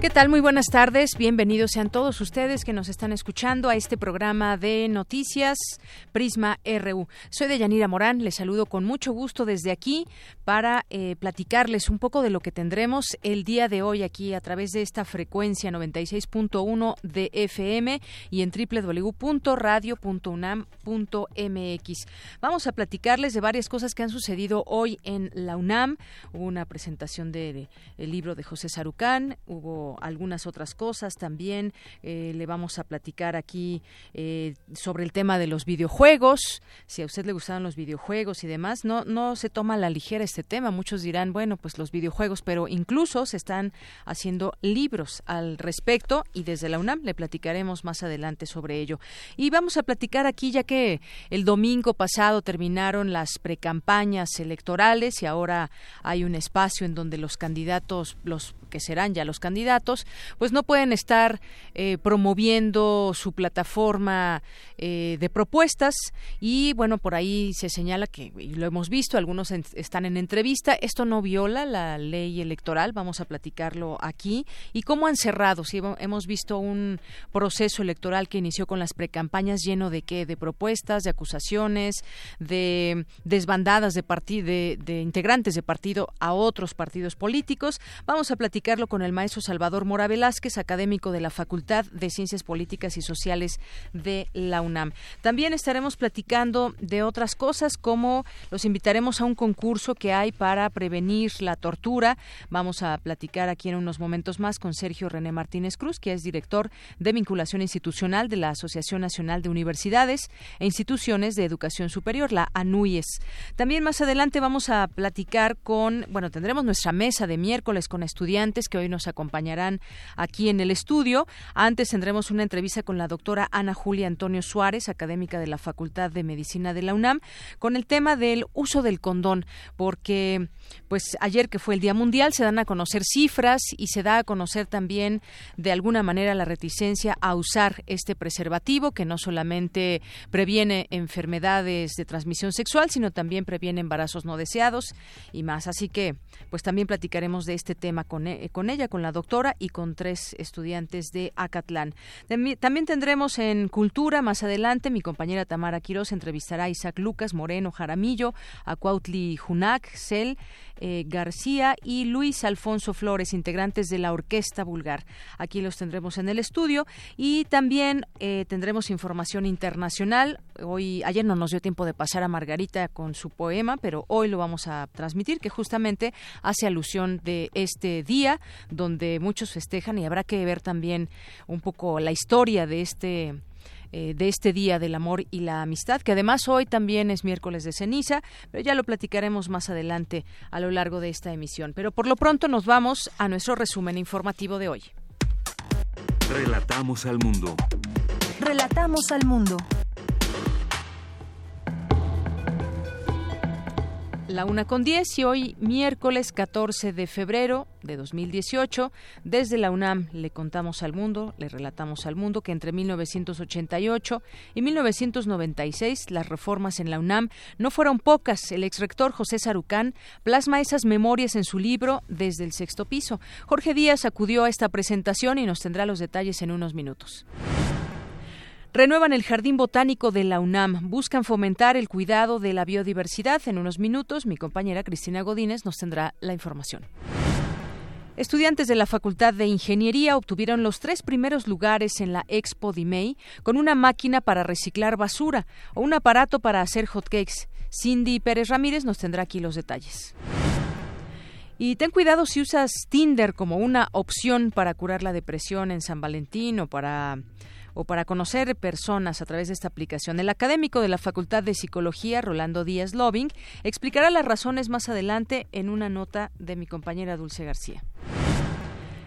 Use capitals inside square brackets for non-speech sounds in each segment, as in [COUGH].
¿Qué tal? Muy buenas tardes. Bienvenidos sean todos ustedes que nos están escuchando a este programa de noticias Prisma RU. Soy Deyanira Morán. Les saludo con mucho gusto desde aquí para eh, platicarles un poco de lo que tendremos el día de hoy aquí a través de esta frecuencia 96.1 de FM y en www.radio.unam.mx. Vamos a platicarles de varias cosas que han sucedido hoy en la UNAM. Hubo una presentación del de, libro de José Sarucán. Hubo algunas otras cosas también. Eh, le vamos a platicar aquí eh, sobre el tema de los videojuegos. Si a usted le gustaban los videojuegos y demás, no, no se toma a la ligera este tema. Muchos dirán, bueno, pues los videojuegos, pero incluso se están haciendo libros al respecto y desde la UNAM le platicaremos más adelante sobre ello. Y vamos a platicar aquí ya que el domingo pasado terminaron las precampañas electorales y ahora hay un espacio en donde los candidatos, los que serán ya los candidatos, pues no pueden estar eh, promoviendo su plataforma eh, de propuestas. Y bueno, por ahí se señala que, lo hemos visto, algunos están en entrevista, esto no viola la ley electoral, vamos a platicarlo aquí, y cómo han cerrado, si hemos visto un proceso electoral que inició con las precampañas lleno de qué, de propuestas, de acusaciones, de desbandadas de, de, de integrantes de partido a otros partidos políticos, vamos a platicar con el maestro Salvador Mora Velázquez, académico de la Facultad de Ciencias Políticas y Sociales de la UNAM. También estaremos platicando de otras cosas, como los invitaremos a un concurso que hay para prevenir la tortura. Vamos a platicar aquí en unos momentos más con Sergio René Martínez Cruz, que es director de vinculación institucional de la Asociación Nacional de Universidades e Instituciones de Educación Superior, la ANUIES. También más adelante vamos a platicar con, bueno, tendremos nuestra mesa de miércoles con estudiantes que hoy nos acompañarán aquí en el estudio. Antes tendremos una entrevista con la doctora Ana Julia Antonio Suárez, académica de la Facultad de Medicina de la UNAM, con el tema del uso del condón, porque pues ayer que fue el Día Mundial se dan a conocer cifras y se da a conocer también de alguna manera la reticencia a usar este preservativo que no solamente previene enfermedades de transmisión sexual, sino también previene embarazos no deseados y más. Así que pues también platicaremos de este tema con, e, con ella, con la doctora y con tres estudiantes de Acatlán. También tendremos en Cultura más adelante mi compañera Tamara Quiroz entrevistará a Isaac Lucas Moreno Jaramillo, a Cuautli Junac, Cel, eh, García y Luis Alfonso Flores, integrantes de la Orquesta Vulgar. Aquí los tendremos en el estudio y también eh, tendremos información internacional. Hoy, ayer no nos dio tiempo de pasar a Margarita con su poema, pero hoy lo vamos a transmitir, que justamente hace alusión de este día donde muchos festejan y habrá que ver también un poco la historia de este eh, de este Día del Amor y la Amistad, que además hoy también es miércoles de ceniza, pero ya lo platicaremos más adelante a lo largo de esta emisión. Pero por lo pronto nos vamos a nuestro resumen informativo de hoy. Relatamos al mundo. Relatamos al mundo. La una con diez y hoy miércoles 14 de febrero de 2018 desde la UNAM le contamos al mundo, le relatamos al mundo que entre 1988 y 1996 las reformas en la UNAM no fueron pocas. El exrector José Sarucán plasma esas memorias en su libro Desde el sexto piso. Jorge Díaz acudió a esta presentación y nos tendrá los detalles en unos minutos. Renuevan el Jardín Botánico de la UNAM. Buscan fomentar el cuidado de la biodiversidad. En unos minutos, mi compañera Cristina Godínez nos tendrá la información. Estudiantes de la Facultad de Ingeniería obtuvieron los tres primeros lugares en la Expo Dimei con una máquina para reciclar basura o un aparato para hacer hotcakes. Cindy Pérez Ramírez nos tendrá aquí los detalles. Y ten cuidado si usas Tinder como una opción para curar la depresión en San Valentín o para o para conocer personas a través de esta aplicación. El académico de la Facultad de Psicología, Rolando Díaz Loving, explicará las razones más adelante en una nota de mi compañera Dulce García.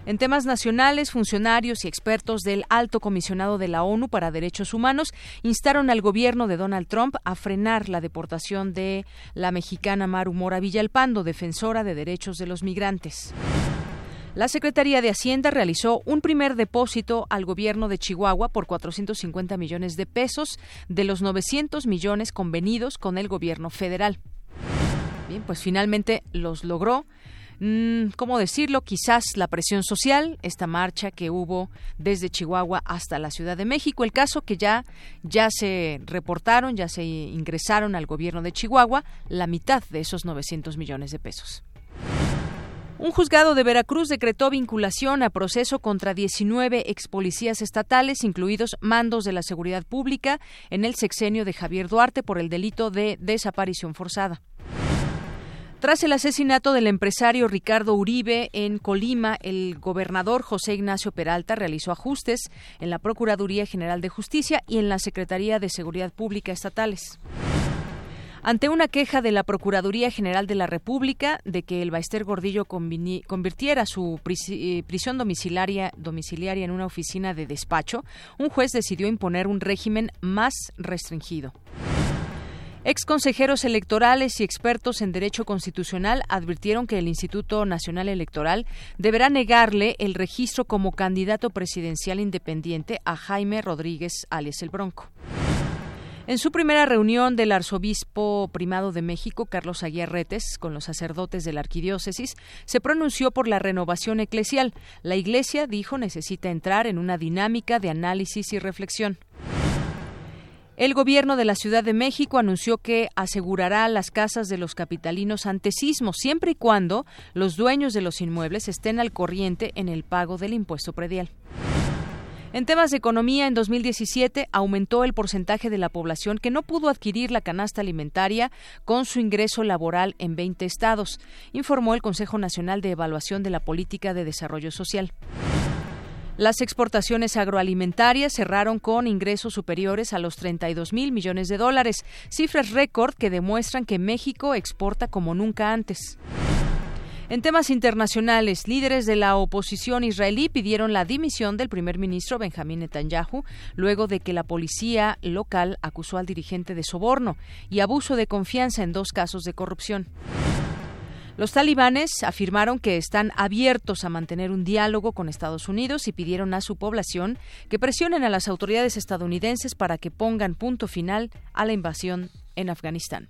En temas nacionales, funcionarios y expertos del Alto Comisionado de la ONU para Derechos Humanos instaron al gobierno de Donald Trump a frenar la deportación de la mexicana Maru Mora Villalpando, defensora de derechos de los migrantes. La Secretaría de Hacienda realizó un primer depósito al gobierno de Chihuahua por 450 millones de pesos de los 900 millones convenidos con el gobierno federal. Bien, pues finalmente los logró. Mm, ¿Cómo decirlo? Quizás la presión social, esta marcha que hubo desde Chihuahua hasta la Ciudad de México. El caso que ya, ya se reportaron, ya se ingresaron al gobierno de Chihuahua la mitad de esos 900 millones de pesos. Un juzgado de Veracruz decretó vinculación a proceso contra 19 ex policías estatales, incluidos mandos de la seguridad pública, en el sexenio de Javier Duarte por el delito de desaparición forzada. Tras el asesinato del empresario Ricardo Uribe en Colima, el gobernador José Ignacio Peralta realizó ajustes en la Procuraduría General de Justicia y en la Secretaría de Seguridad Pública estatales ante una queja de la Procuraduría General de la República de que el Baester Gordillo convirtiera su eh, prisión domiciliaria, domiciliaria en una oficina de despacho, un juez decidió imponer un régimen más restringido. Ex consejeros electorales y expertos en derecho constitucional advirtieron que el Instituto Nacional Electoral deberá negarle el registro como candidato presidencial independiente a Jaime Rodríguez alias el Bronco. En su primera reunión del arzobispo primado de México, Carlos Aguirretes, con los sacerdotes de la arquidiócesis, se pronunció por la renovación eclesial. La Iglesia, dijo, necesita entrar en una dinámica de análisis y reflexión. El gobierno de la Ciudad de México anunció que asegurará las casas de los capitalinos ante sismo siempre y cuando los dueños de los inmuebles estén al corriente en el pago del impuesto predial. En temas de economía, en 2017 aumentó el porcentaje de la población que no pudo adquirir la canasta alimentaria con su ingreso laboral en 20 estados, informó el Consejo Nacional de Evaluación de la Política de Desarrollo Social. Las exportaciones agroalimentarias cerraron con ingresos superiores a los 32 mil millones de dólares, cifras récord que demuestran que México exporta como nunca antes. En temas internacionales, líderes de la oposición israelí pidieron la dimisión del primer ministro Benjamín Netanyahu luego de que la policía local acusó al dirigente de soborno y abuso de confianza en dos casos de corrupción. Los talibanes afirmaron que están abiertos a mantener un diálogo con Estados Unidos y pidieron a su población que presionen a las autoridades estadounidenses para que pongan punto final a la invasión en Afganistán.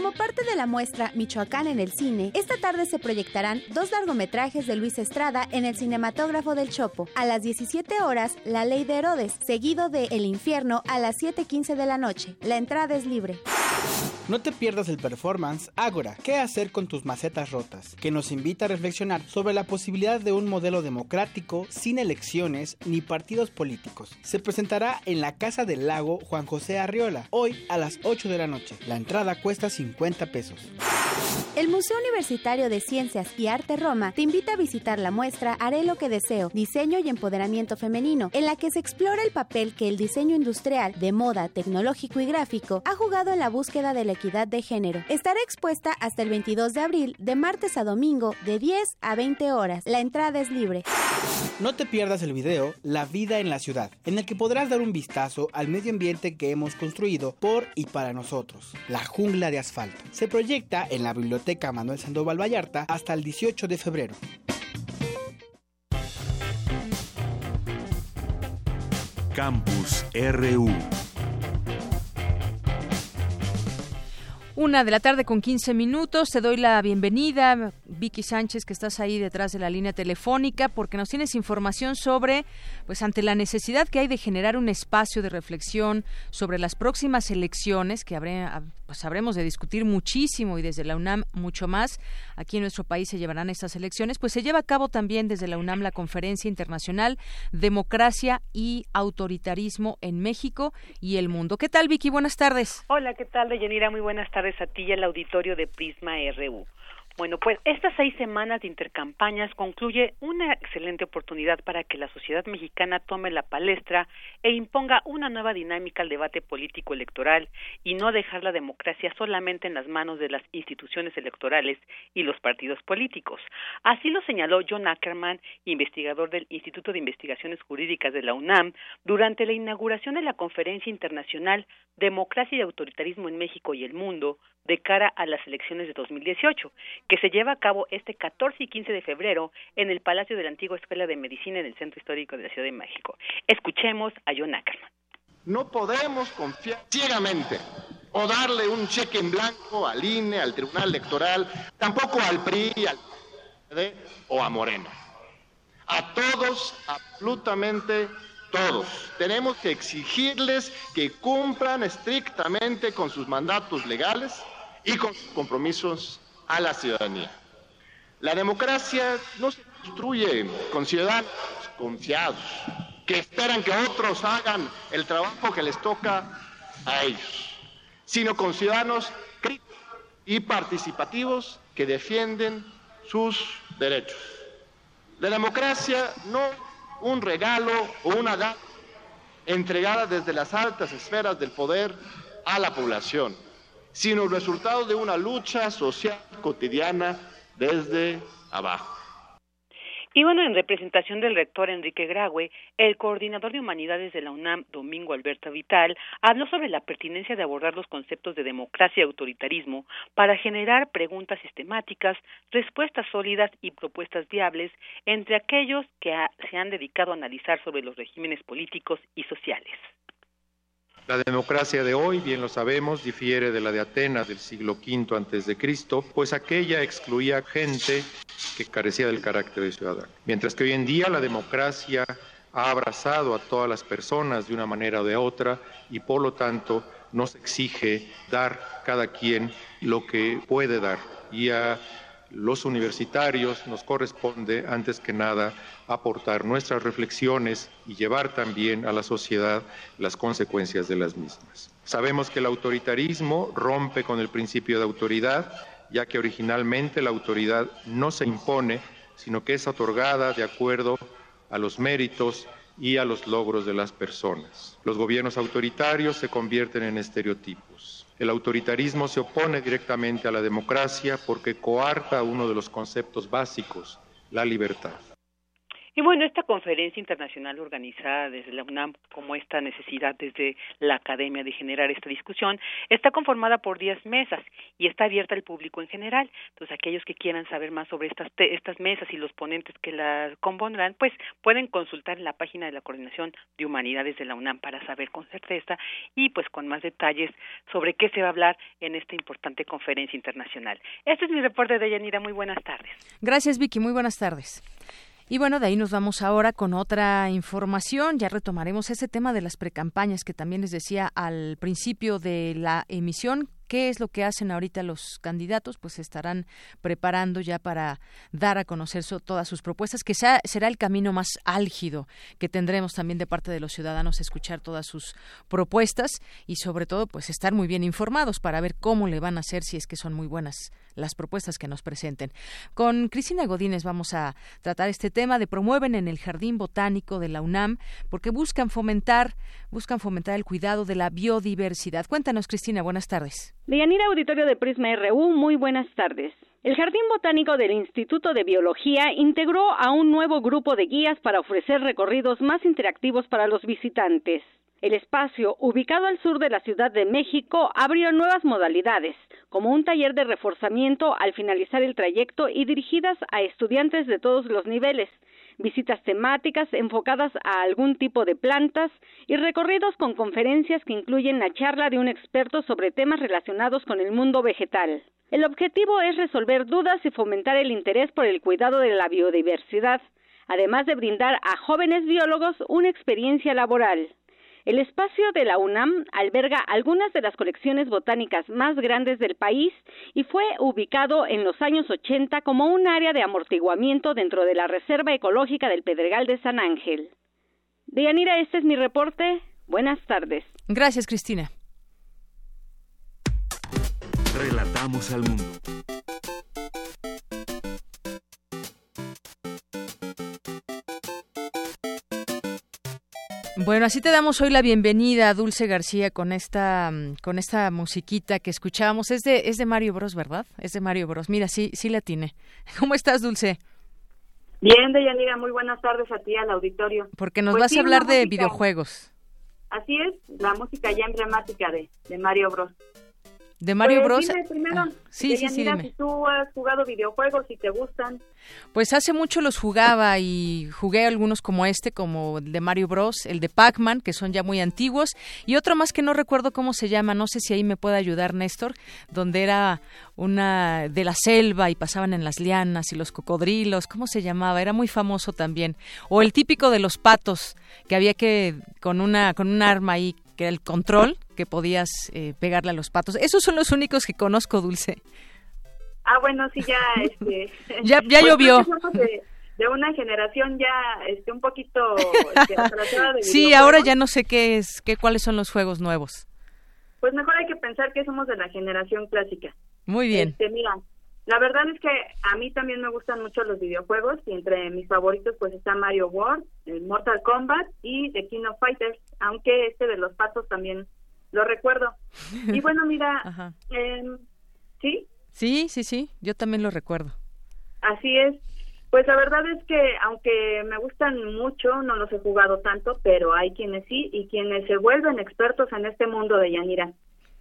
Como parte de la muestra Michoacán en el cine, esta tarde se proyectarán dos largometrajes de Luis Estrada en el cinematógrafo del Chopo. A las 17 horas, La Ley de Herodes, seguido de El Infierno a las 7.15 de la noche. La entrada es libre. No te pierdas el performance Ágora, ¿qué hacer con tus macetas rotas? Que nos invita a reflexionar sobre la posibilidad de un modelo democrático sin elecciones ni partidos políticos. Se presentará en la Casa del Lago Juan José Arriola, hoy a las 8 de la noche. La entrada cuesta 50 pesos. El Museo Universitario de Ciencias y Arte Roma te invita a visitar la muestra Haré lo que deseo, diseño y empoderamiento femenino, en la que se explora el papel que el diseño industrial, de moda, tecnológico y gráfico ha jugado en la búsqueda de la equidad de género. Estará expuesta hasta el 22 de abril, de martes a domingo, de 10 a 20 horas. La entrada es libre. No te pierdas el video La vida en la ciudad, en el que podrás dar un vistazo al medio ambiente que hemos construido por y para nosotros, la jungla de asfalto. Se proyecta en la biblioteca Biblioteca Manuel Sandoval Vallarta hasta el 18 de febrero. Campus RU Una de la tarde con 15 minutos. Te doy la bienvenida, Vicky Sánchez, que estás ahí detrás de la línea telefónica, porque nos tienes información sobre, pues ante la necesidad que hay de generar un espacio de reflexión sobre las próximas elecciones, que habré, pues habremos de discutir muchísimo y desde la UNAM mucho más. Aquí en nuestro país se llevarán estas elecciones, pues se lleva a cabo también desde la UNAM la Conferencia Internacional Democracia y Autoritarismo en México y el Mundo. ¿Qué tal, Vicky? Buenas tardes. Hola, ¿qué tal, Deyanira? Muy buenas tardes a ti y al auditorio de Prisma RU. Bueno, pues estas seis semanas de intercampañas concluye una excelente oportunidad para que la sociedad mexicana tome la palestra e imponga una nueva dinámica al debate político electoral y no dejar la democracia solamente en las manos de las instituciones electorales y los partidos políticos. Así lo señaló John Ackerman, investigador del Instituto de Investigaciones Jurídicas de la UNAM, durante la inauguración de la Conferencia Internacional Democracia y Autoritarismo en México y el Mundo, de cara a las elecciones de 2018, que se lleva a cabo este 14 y 15 de febrero en el Palacio de la Antigua Escuela de Medicina en el Centro Histórico de la Ciudad de México. Escuchemos a John Ackerman. No podemos confiar ciegamente o darle un cheque en blanco al INE, al Tribunal Electoral, tampoco al PRI, al PD o a Moreno. A todos, absolutamente todos. Tenemos que exigirles que cumplan estrictamente con sus mandatos legales y con sus compromisos a la ciudadanía. La democracia no se construye con ciudadanos confiados, que esperan que otros hagan el trabajo que les toca a ellos, sino con ciudadanos críticos y participativos que defienden sus derechos. La democracia no un regalo o una gana entregada desde las altas esferas del poder a la población, sino el resultado de una lucha social cotidiana desde abajo. Y bueno, en representación del rector Enrique Graue, el coordinador de humanidades de la UNAM, Domingo Alberto Vital, habló sobre la pertinencia de abordar los conceptos de democracia y autoritarismo para generar preguntas sistemáticas, respuestas sólidas y propuestas viables entre aquellos que se han dedicado a analizar sobre los regímenes políticos y sociales. La democracia de hoy, bien lo sabemos, difiere de la de Atenas del siglo V Cristo, pues aquella excluía gente que carecía del carácter de ciudadano. Mientras que hoy en día la democracia ha abrazado a todas las personas de una manera o de otra y por lo tanto nos exige dar cada quien lo que puede dar y a los universitarios nos corresponde, antes que nada, aportar nuestras reflexiones y llevar también a la sociedad las consecuencias de las mismas. Sabemos que el autoritarismo rompe con el principio de autoridad, ya que originalmente la autoridad no se impone, sino que es otorgada de acuerdo a los méritos y a los logros de las personas. Los gobiernos autoritarios se convierten en estereotipos. El autoritarismo se opone directamente a la democracia porque coarta uno de los conceptos básicos, la libertad. Y bueno, esta conferencia internacional organizada desde la UNAM, como esta necesidad desde la academia de generar esta discusión, está conformada por 10 mesas y está abierta al público en general. Entonces, aquellos que quieran saber más sobre estas, estas mesas y los ponentes que las compondrán, pues pueden consultar en la página de la Coordinación de Humanidades de la UNAM para saber con certeza y pues con más detalles sobre qué se va a hablar en esta importante conferencia internacional. Este es mi reporte de Yanira. Muy buenas tardes. Gracias, Vicky. Muy buenas tardes. Y bueno, de ahí nos vamos ahora con otra información. Ya retomaremos ese tema de las precampañas que también les decía al principio de la emisión ¿Qué es lo que hacen ahorita los candidatos? Pues se estarán preparando ya para dar a conocer todas sus propuestas, que será el camino más álgido que tendremos también de parte de los ciudadanos, escuchar todas sus propuestas y sobre todo pues estar muy bien informados para ver cómo le van a hacer si es que son muy buenas las propuestas que nos presenten. Con Cristina Godínez vamos a tratar este tema de promueven en el Jardín Botánico de la UNAM porque buscan fomentar, buscan fomentar el cuidado de la biodiversidad. Cuéntanos, Cristina, buenas tardes. Deyanira Auditorio de Prisma RU, muy buenas tardes. El Jardín Botánico del Instituto de Biología integró a un nuevo grupo de guías para ofrecer recorridos más interactivos para los visitantes. El espacio, ubicado al sur de la Ciudad de México, abrió nuevas modalidades, como un taller de reforzamiento al finalizar el trayecto y dirigidas a estudiantes de todos los niveles, visitas temáticas enfocadas a algún tipo de plantas y recorridos con conferencias que incluyen la charla de un experto sobre temas relacionados con el mundo vegetal. El objetivo es resolver dudas y fomentar el interés por el cuidado de la biodiversidad, además de brindar a jóvenes biólogos una experiencia laboral. El espacio de la UNAM alberga algunas de las colecciones botánicas más grandes del país y fue ubicado en los años 80 como un área de amortiguamiento dentro de la Reserva Ecológica del Pedregal de San Ángel. Deyanira, este es mi reporte. Buenas tardes. Gracias, Cristina. Relatamos al mundo. Bueno, así te damos hoy la bienvenida, Dulce García, con esta mm, con esta musiquita que escuchábamos. Es de es de Mario Bros, ¿verdad? Es de Mario Bros. Mira, sí sí la tiene. [LAUGHS] ¿Cómo estás, Dulce? Bien, Deyanira, muy buenas tardes a ti al auditorio. Porque nos pues vas a hablar de videojuegos. Así es, la música ya emblemática de, de Mario Bros. De Mario pues, Bros. primero, ah, sí, sí, sí, si tú has jugado videojuegos y te gustan. Pues hace mucho los jugaba y jugué algunos como este, como el de Mario Bros, el de Pac-Man, que son ya muy antiguos, y otro más que no recuerdo cómo se llama, no sé si ahí me puede ayudar Néstor, donde era una de la selva y pasaban en las lianas y los cocodrilos, ¿cómo se llamaba? Era muy famoso también. O el típico de los patos, que había que con una con un arma ahí que era el control que podías eh, pegarle a los patos. Esos son los únicos que conozco, Dulce. Ah, bueno, sí, ya, [LAUGHS] este... ya, ya pues llovió. De, una generación ya, este, un poquito... Este, sí, ahora ya no sé qué es, qué, cuáles son los juegos nuevos. Pues mejor hay que pensar que somos de la generación clásica. Muy bien. Este, mira, la verdad es que a mí también me gustan mucho los videojuegos y entre mis favoritos pues está Mario World, Mortal Kombat y The King of Fighters, aunque este de los patos también lo recuerdo. Y [LAUGHS] bueno, mira, em, ¿sí? Sí, sí, sí, yo también lo recuerdo. Así es. Pues la verdad es que aunque me gustan mucho, no los he jugado tanto, pero hay quienes sí y quienes se vuelven expertos en este mundo de Yanira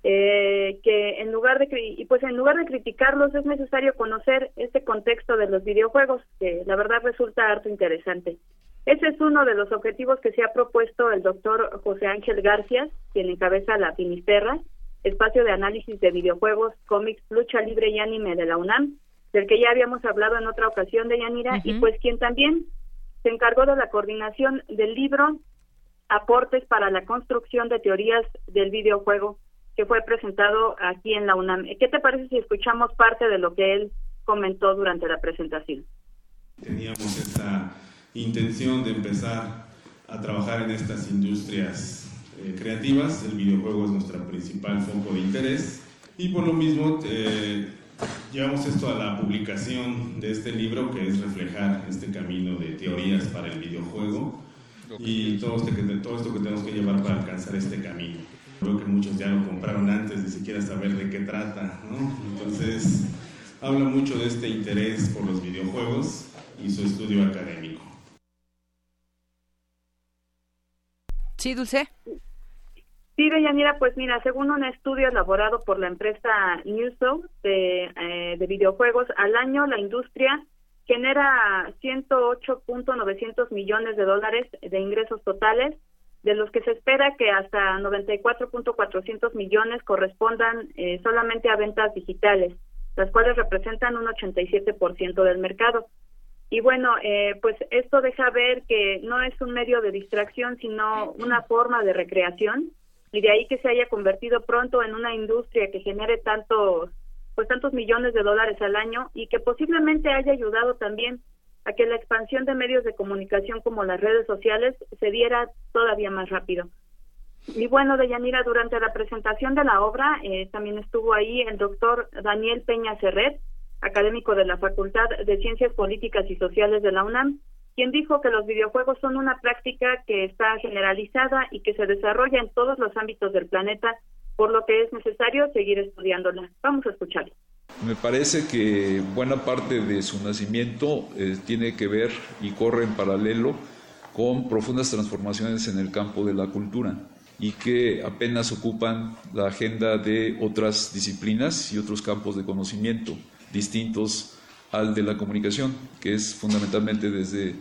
eh, que en lugar de y pues en lugar de criticarlos es necesario conocer este contexto de los videojuegos que la verdad resulta harto interesante. Ese es uno de los objetivos que se ha propuesto el doctor José Ángel García, quien encabeza la Finisterra, espacio de análisis de videojuegos, cómics, lucha libre y anime de la UNAM, del que ya habíamos hablado en otra ocasión de Yanira, y pues quien también se encargó de la coordinación del libro Aportes para la construcción de teorías del videojuego, que fue presentado aquí en la UNAM. ¿Qué te parece si escuchamos parte de lo que él comentó durante la presentación? Teníamos esta intención de empezar a trabajar en estas industrias eh, creativas. El videojuego es nuestro principal foco de interés y por lo mismo eh, llevamos esto a la publicación de este libro que es reflejar este camino de teorías para el videojuego y todo, este, todo esto que tenemos que llevar para alcanzar este camino. Creo que muchos ya lo compraron antes de siquiera saber de qué trata, ¿no? Entonces, habla mucho de este interés por los videojuegos y su estudio académico. Sí, Dulce. Sí, Deyanira, pues mira, según un estudio elaborado por la empresa Newso de, eh, de videojuegos, al año la industria genera 108.900 millones de dólares de ingresos totales de los que se espera que hasta 94.400 millones correspondan eh, solamente a ventas digitales, las cuales representan un 87% del mercado. Y bueno, eh, pues esto deja ver que no es un medio de distracción, sino una forma de recreación, y de ahí que se haya convertido pronto en una industria que genere tantos, pues tantos millones de dólares al año y que posiblemente haya ayudado también a que la expansión de medios de comunicación como las redes sociales se diera todavía más rápido. Y bueno, Deyanira, durante la presentación de la obra eh, también estuvo ahí el doctor Daniel Peña Serret, académico de la Facultad de Ciencias Políticas y Sociales de la UNAM, quien dijo que los videojuegos son una práctica que está generalizada y que se desarrolla en todos los ámbitos del planeta, por lo que es necesario seguir estudiándola. Vamos a escucharlo. Me parece que buena parte de su nacimiento eh, tiene que ver y corre en paralelo con profundas transformaciones en el campo de la cultura y que apenas ocupan la agenda de otras disciplinas y otros campos de conocimiento distintos al de la comunicación, que es fundamentalmente desde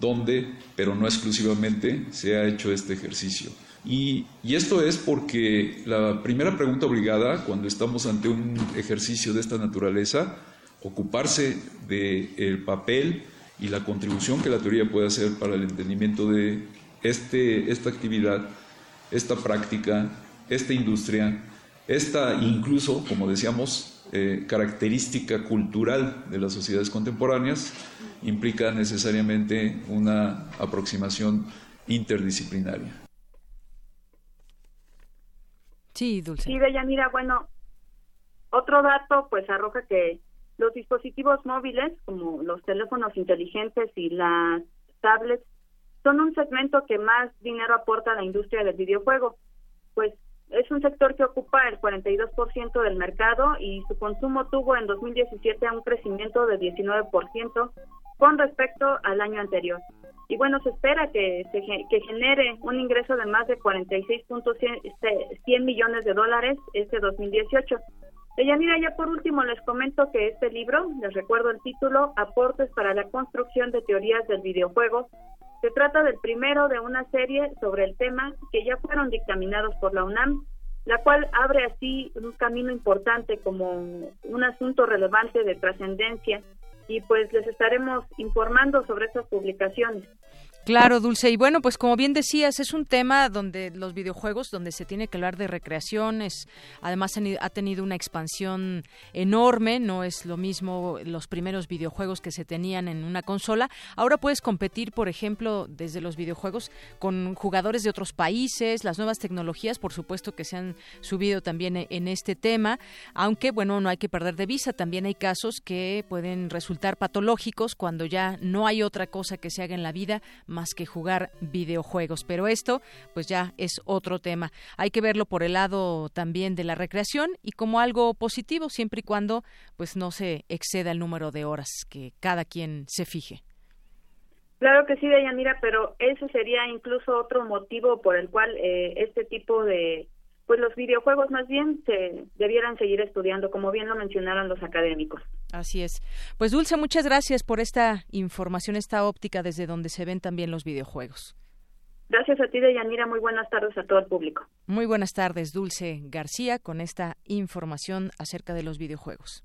donde, pero no exclusivamente, se ha hecho este ejercicio. Y, esto es porque la primera pregunta obligada cuando estamos ante un ejercicio de esta naturaleza, ocuparse del papel y la contribución que la teoría puede hacer para el entendimiento de este, esta actividad, esta práctica, esta industria, esta incluso, como decíamos, eh, característica cultural de las sociedades contemporáneas, implica necesariamente una aproximación interdisciplinaria. Sí, Dulce. Sí, Deyanira, bueno, otro dato pues arroja que los dispositivos móviles, como los teléfonos inteligentes y las tablets, son un segmento que más dinero aporta a la industria del videojuego, pues es un sector que ocupa el 42% del mercado y su consumo tuvo en 2017 un crecimiento de 19% con respecto al año anterior. Y bueno, se espera que, se, genere un ingreso de más de 46.100 millones de dólares este 2018. mira, ya por último les comento que este libro, les recuerdo el título, Aportes para la construcción de teorías del videojuego, se trata del primero de una serie sobre el tema que ya fueron dictaminados por la UNAM, la cual abre así un camino importante como un asunto relevante de trascendencia y pues les estaremos informando sobre estas publicaciones. Claro, Dulce. Y bueno, pues como bien decías, es un tema donde los videojuegos, donde se tiene que hablar de recreaciones, además ha tenido una expansión enorme, no es lo mismo los primeros videojuegos que se tenían en una consola. Ahora puedes competir, por ejemplo, desde los videojuegos con jugadores de otros países, las nuevas tecnologías, por supuesto que se han subido también en este tema, aunque bueno, no hay que perder de vista, también hay casos que pueden resultar patológicos cuando ya no hay otra cosa que se haga en la vida más que jugar videojuegos. Pero esto, pues ya es otro tema. Hay que verlo por el lado también de la recreación y como algo positivo, siempre y cuando pues no se exceda el número de horas que cada quien se fije. Claro que sí, Deyanira, pero ese sería incluso otro motivo por el cual eh, este tipo de pues los videojuegos más bien se debieran seguir estudiando, como bien lo mencionaron los académicos. Así es. Pues Dulce, muchas gracias por esta información, esta óptica desde donde se ven también los videojuegos. Gracias a ti, Deyanira. Muy buenas tardes a todo el público. Muy buenas tardes, Dulce García, con esta información acerca de los videojuegos.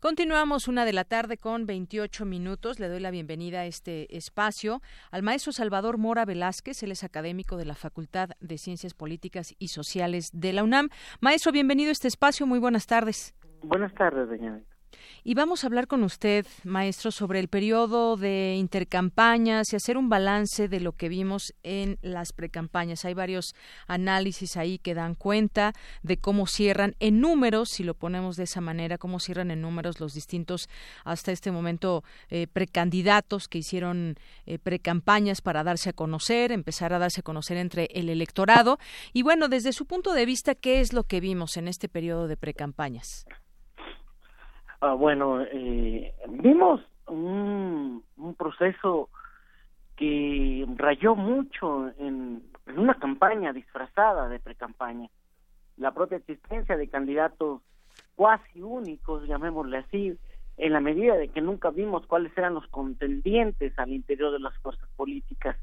Continuamos una de la tarde con 28 minutos. Le doy la bienvenida a este espacio al maestro Salvador Mora Velázquez. Él es académico de la Facultad de Ciencias Políticas y Sociales de la UNAM. Maestro, bienvenido a este espacio. Muy buenas tardes. Buenas tardes, doña y vamos a hablar con usted, maestro, sobre el periodo de intercampañas y hacer un balance de lo que vimos en las precampañas. Hay varios análisis ahí que dan cuenta de cómo cierran en números, si lo ponemos de esa manera, cómo cierran en números los distintos, hasta este momento, eh, precandidatos que hicieron eh, precampañas para darse a conocer, empezar a darse a conocer entre el electorado. Y bueno, desde su punto de vista, ¿qué es lo que vimos en este periodo de precampañas? Ah, bueno, eh, vimos un, proceso que rayó mucho en, en una campaña disfrazada de precampaña. La propia existencia de candidatos cuasi únicos, llamémosle así, en la medida de que nunca vimos cuáles eran los contendientes al interior de las fuerzas políticas.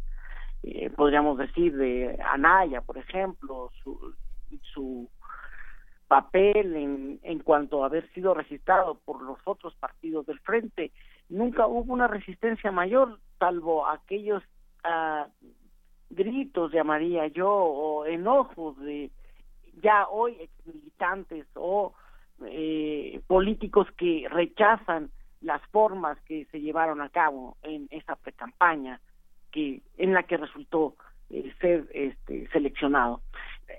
Eh, podríamos decir de Anaya, por ejemplo, su, su papel en, en cuanto a haber sido registrado por los otros partidos del frente. Nunca hubo una resistencia mayor, salvo aquellos uh, gritos, llamaría yo, o enojos de ya hoy ex militantes o eh, políticos que rechazan las formas que se llevaron a cabo en esa precampaña que en la que resultó eh, ser este seleccionado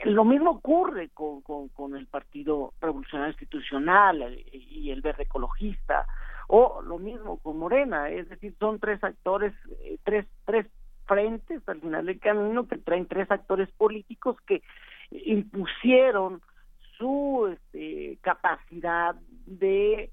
lo mismo ocurre con, con, el Partido Revolucionario Institucional y el Verde Ecologista, o lo mismo con Morena, es decir, son tres actores, eh, tres, tres frentes al final del camino que traen tres actores políticos que impusieron su este, capacidad de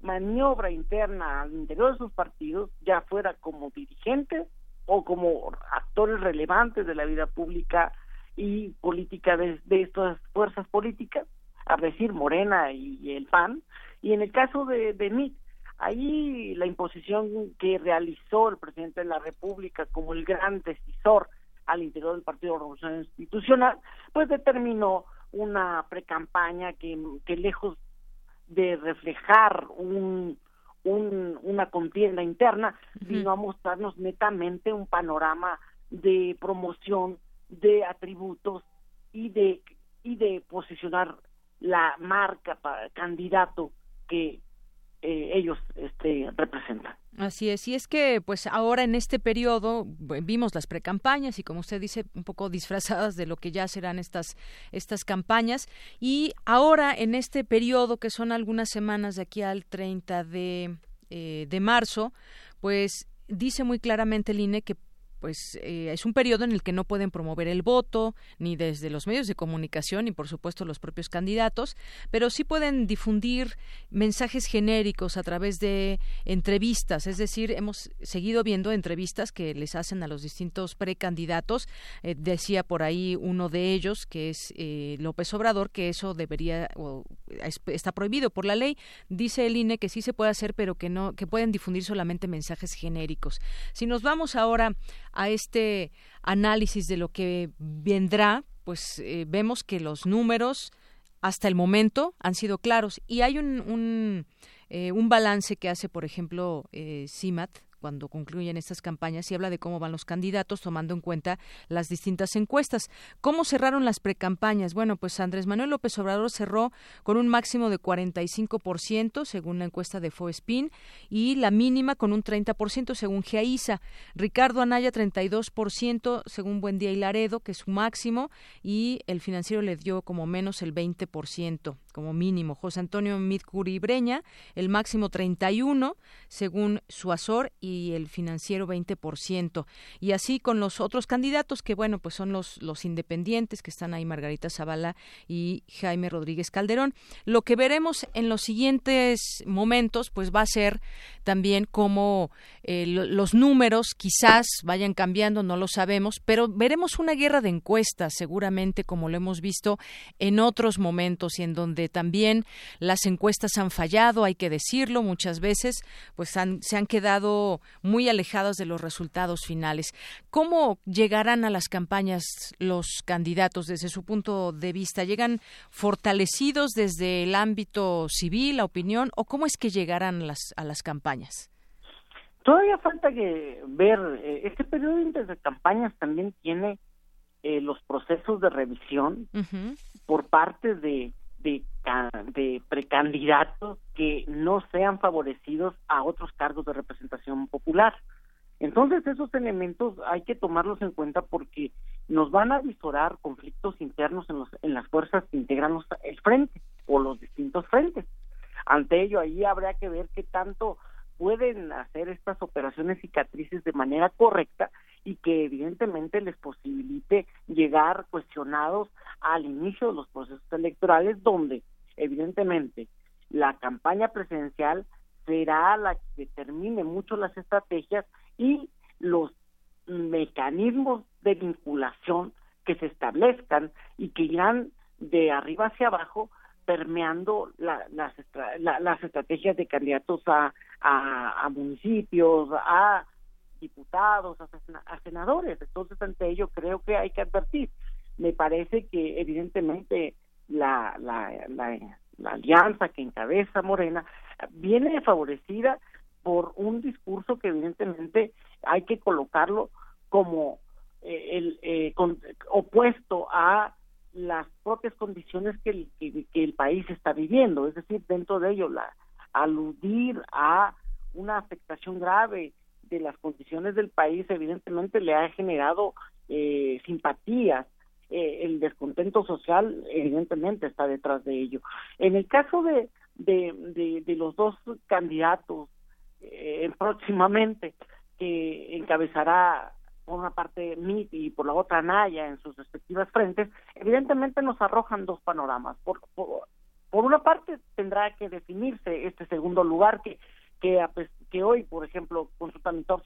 maniobra interna al interior de sus partidos, ya fuera como dirigentes o como actores relevantes de la vida pública y política de, estas fuerzas políticas, a decir Morena y, el PAN, y en el caso de, de MIT, ahí la imposición que realizó el presidente de la República como el gran decisor al interior del Partido Revolucionario Institucional, pues determinó una precampaña que, que lejos de reflejar un, un, una contienda interna, vino a mostrarnos netamente un panorama de promoción de atributos y de y de posicionar la marca para el candidato que eh, ellos este, representan. Así es, y es que pues ahora en este periodo vimos las precampañas y como usted dice un poco disfrazadas de lo que ya serán estas estas campañas y ahora en este periodo que son algunas semanas de aquí al 30 de, eh, de marzo, pues dice muy claramente el INE que pues eh, es un periodo en el que no pueden promover el voto ni desde los medios de comunicación ni por supuesto los propios candidatos, pero sí pueden difundir mensajes genéricos a través de entrevistas, es decir, hemos seguido viendo entrevistas que les hacen a los distintos precandidatos, eh, decía por ahí uno de ellos que es eh, López Obrador que eso debería o está prohibido por la ley, dice el INE que sí se puede hacer, pero que no que pueden difundir solamente mensajes genéricos. Si nos vamos ahora a este análisis de lo que vendrá, pues eh, vemos que los números hasta el momento han sido claros. Y hay un, un, eh, un balance que hace, por ejemplo, eh, CIMAT, cuando concluyen estas campañas y habla de cómo van los candidatos tomando en cuenta las distintas encuestas. ¿Cómo cerraron las precampañas? Bueno, pues Andrés Manuel López Obrador cerró con un máximo de 45% según la encuesta de Foespin y la mínima con un 30% según GAISA. Ricardo Anaya 32% según Buendía y Laredo, que es su máximo, y el financiero le dio como menos el 20% como mínimo. José Antonio Midcuri Breña, el máximo 31 según su Azor y el financiero 20%. Y así con los otros candidatos que bueno, pues son los los independientes que están ahí Margarita Zavala y Jaime Rodríguez Calderón. Lo que veremos en los siguientes momentos pues va a ser también cómo eh, los números quizás vayan cambiando, no lo sabemos, pero veremos una guerra de encuestas seguramente como lo hemos visto en otros momentos y en donde también las encuestas han fallado, hay que decirlo, muchas veces pues se han quedado muy alejadas de los resultados finales. ¿Cómo llegarán a las campañas los candidatos desde su punto de vista? ¿Llegan fortalecidos desde el ámbito civil, la opinión, o cómo es que llegarán las, a las campañas? Todavía falta que ver, eh, este periodo de campañas también tiene eh, los procesos de revisión por parte de de, de precandidatos que no sean favorecidos a otros cargos de representación popular. Entonces esos elementos hay que tomarlos en cuenta porque nos van a visorar conflictos internos en, los, en las fuerzas que integran el frente o los distintos frentes. Ante ello, ahí habrá que ver qué tanto pueden hacer estas operaciones cicatrices de manera correcta y que evidentemente les posibilite llegar cuestionados al inicio de los procesos electorales donde evidentemente la campaña presidencial será la que determine mucho las estrategias y los mecanismos de vinculación que se establezcan y que irán de arriba hacia abajo permeando las, las estrategias de candidatos a, a municipios, a diputados, a, senadores. Entonces, ante ello, creo que hay que advertir. Me parece que, evidentemente, la, la, la, alianza que encabeza Morena viene favorecida por un discurso que, evidentemente, hay que colocarlo como eh, el eh, opuesto a las propias condiciones que el, que, que el país está viviendo, es decir, dentro de ello la aludir a una afectación grave de las condiciones del país evidentemente le ha generado eh, simpatías eh, el descontento social evidentemente está detrás de ello. En el caso de, de, de, los dos candidatos eh, próximamente que encabezará por una parte MIT y por la otra Naya en sus respectivas frentes, evidentemente nos arrojan dos panoramas. Por, por una parte tendrá que definirse este segundo lugar que que, que hoy, por ejemplo,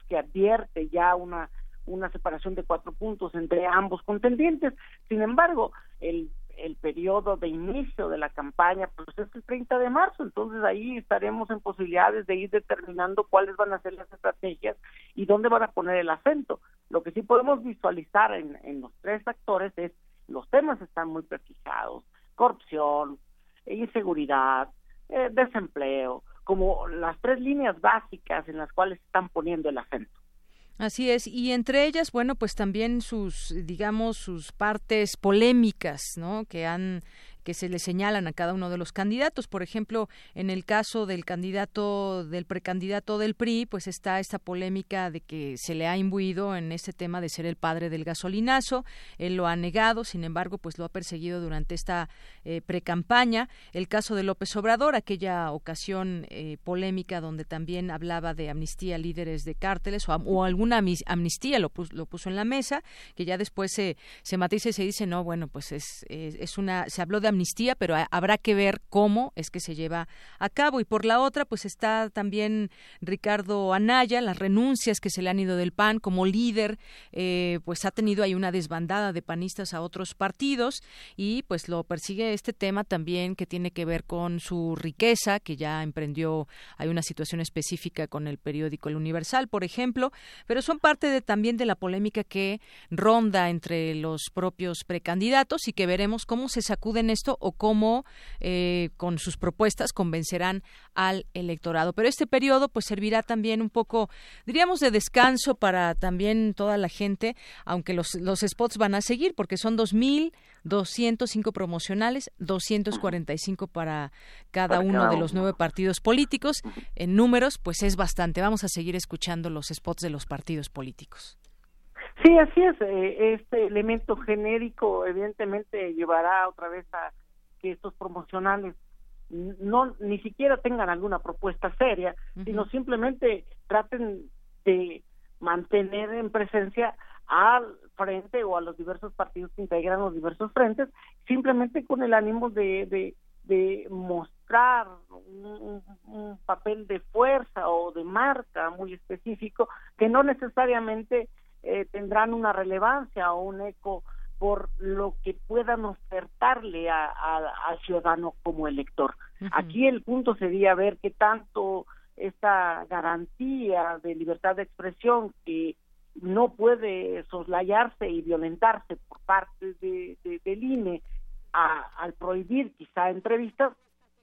que advierte ya una una separación de cuatro puntos entre ambos contendientes. Sin embargo, el, el periodo de inicio de la campaña pues es el 30 de marzo, entonces ahí estaremos en posibilidades de ir determinando cuáles van a ser las estrategias y dónde van a poner el acento. Lo que sí podemos visualizar en, en los tres actores es los temas están muy precisados, corrupción, inseguridad, eh, desempleo, como las tres líneas básicas en las cuales están poniendo el acento. Así es, y entre ellas, bueno, pues también sus, digamos, sus partes polémicas, ¿no? Que han que se le señalan a cada uno de los candidatos. Por ejemplo, en el caso del candidato, del precandidato del PRI, pues está esta polémica de que se le ha imbuido en este tema de ser el padre del gasolinazo. Él lo ha negado, sin embargo, pues lo ha perseguido durante esta eh, precampaña. El caso de López Obrador, aquella ocasión eh, polémica donde también hablaba de amnistía a líderes de cárteles o, alguna amnistía lo, lo, puso en la mesa, que ya después se, se matiza y se dice, no, bueno, pues es, es, es una, se habló de amnistía, pero habrá que ver cómo es que se lleva a cabo. Y por la otra, pues está también Ricardo Anaya, las renuncias que se le han ido del PAN como líder, eh, pues ha tenido ahí una desbandada de panistas a otros partidos y pues lo persigue este tema también que tiene que ver con su riqueza, que ya emprendió, hay una situación específica con el periódico El Universal, por ejemplo, pero son parte de, también de la polémica que ronda entre los propios precandidatos y que veremos cómo se sacuden estos o cómo eh, con sus propuestas convencerán al electorado. Pero este periodo pues servirá también un poco, diríamos, de descanso para también toda la gente, aunque los, los spots van a seguir porque son 2.205 promocionales, 245 para cada uno de los nueve partidos políticos. En números, pues es bastante. Vamos a seguir escuchando los spots de los partidos políticos. Sí, así es. Eh, este elemento genérico evidentemente llevará otra vez a que estos promocionales no ni siquiera tengan alguna propuesta seria, sino simplemente traten de mantener en presencia al frente o a los diversos partidos que integran los diversos frentes, simplemente con el ánimo de, de, de mostrar un, un, papel de fuerza o de marca muy específico que no necesariamente eh, tendrán una relevancia o un eco por lo que puedan ofertarle al ciudadano como elector. Aquí el punto sería ver qué tanto esta garantía de libertad de expresión que no puede soslayarse y violentarse por parte de, del INE al prohibir quizá entrevistas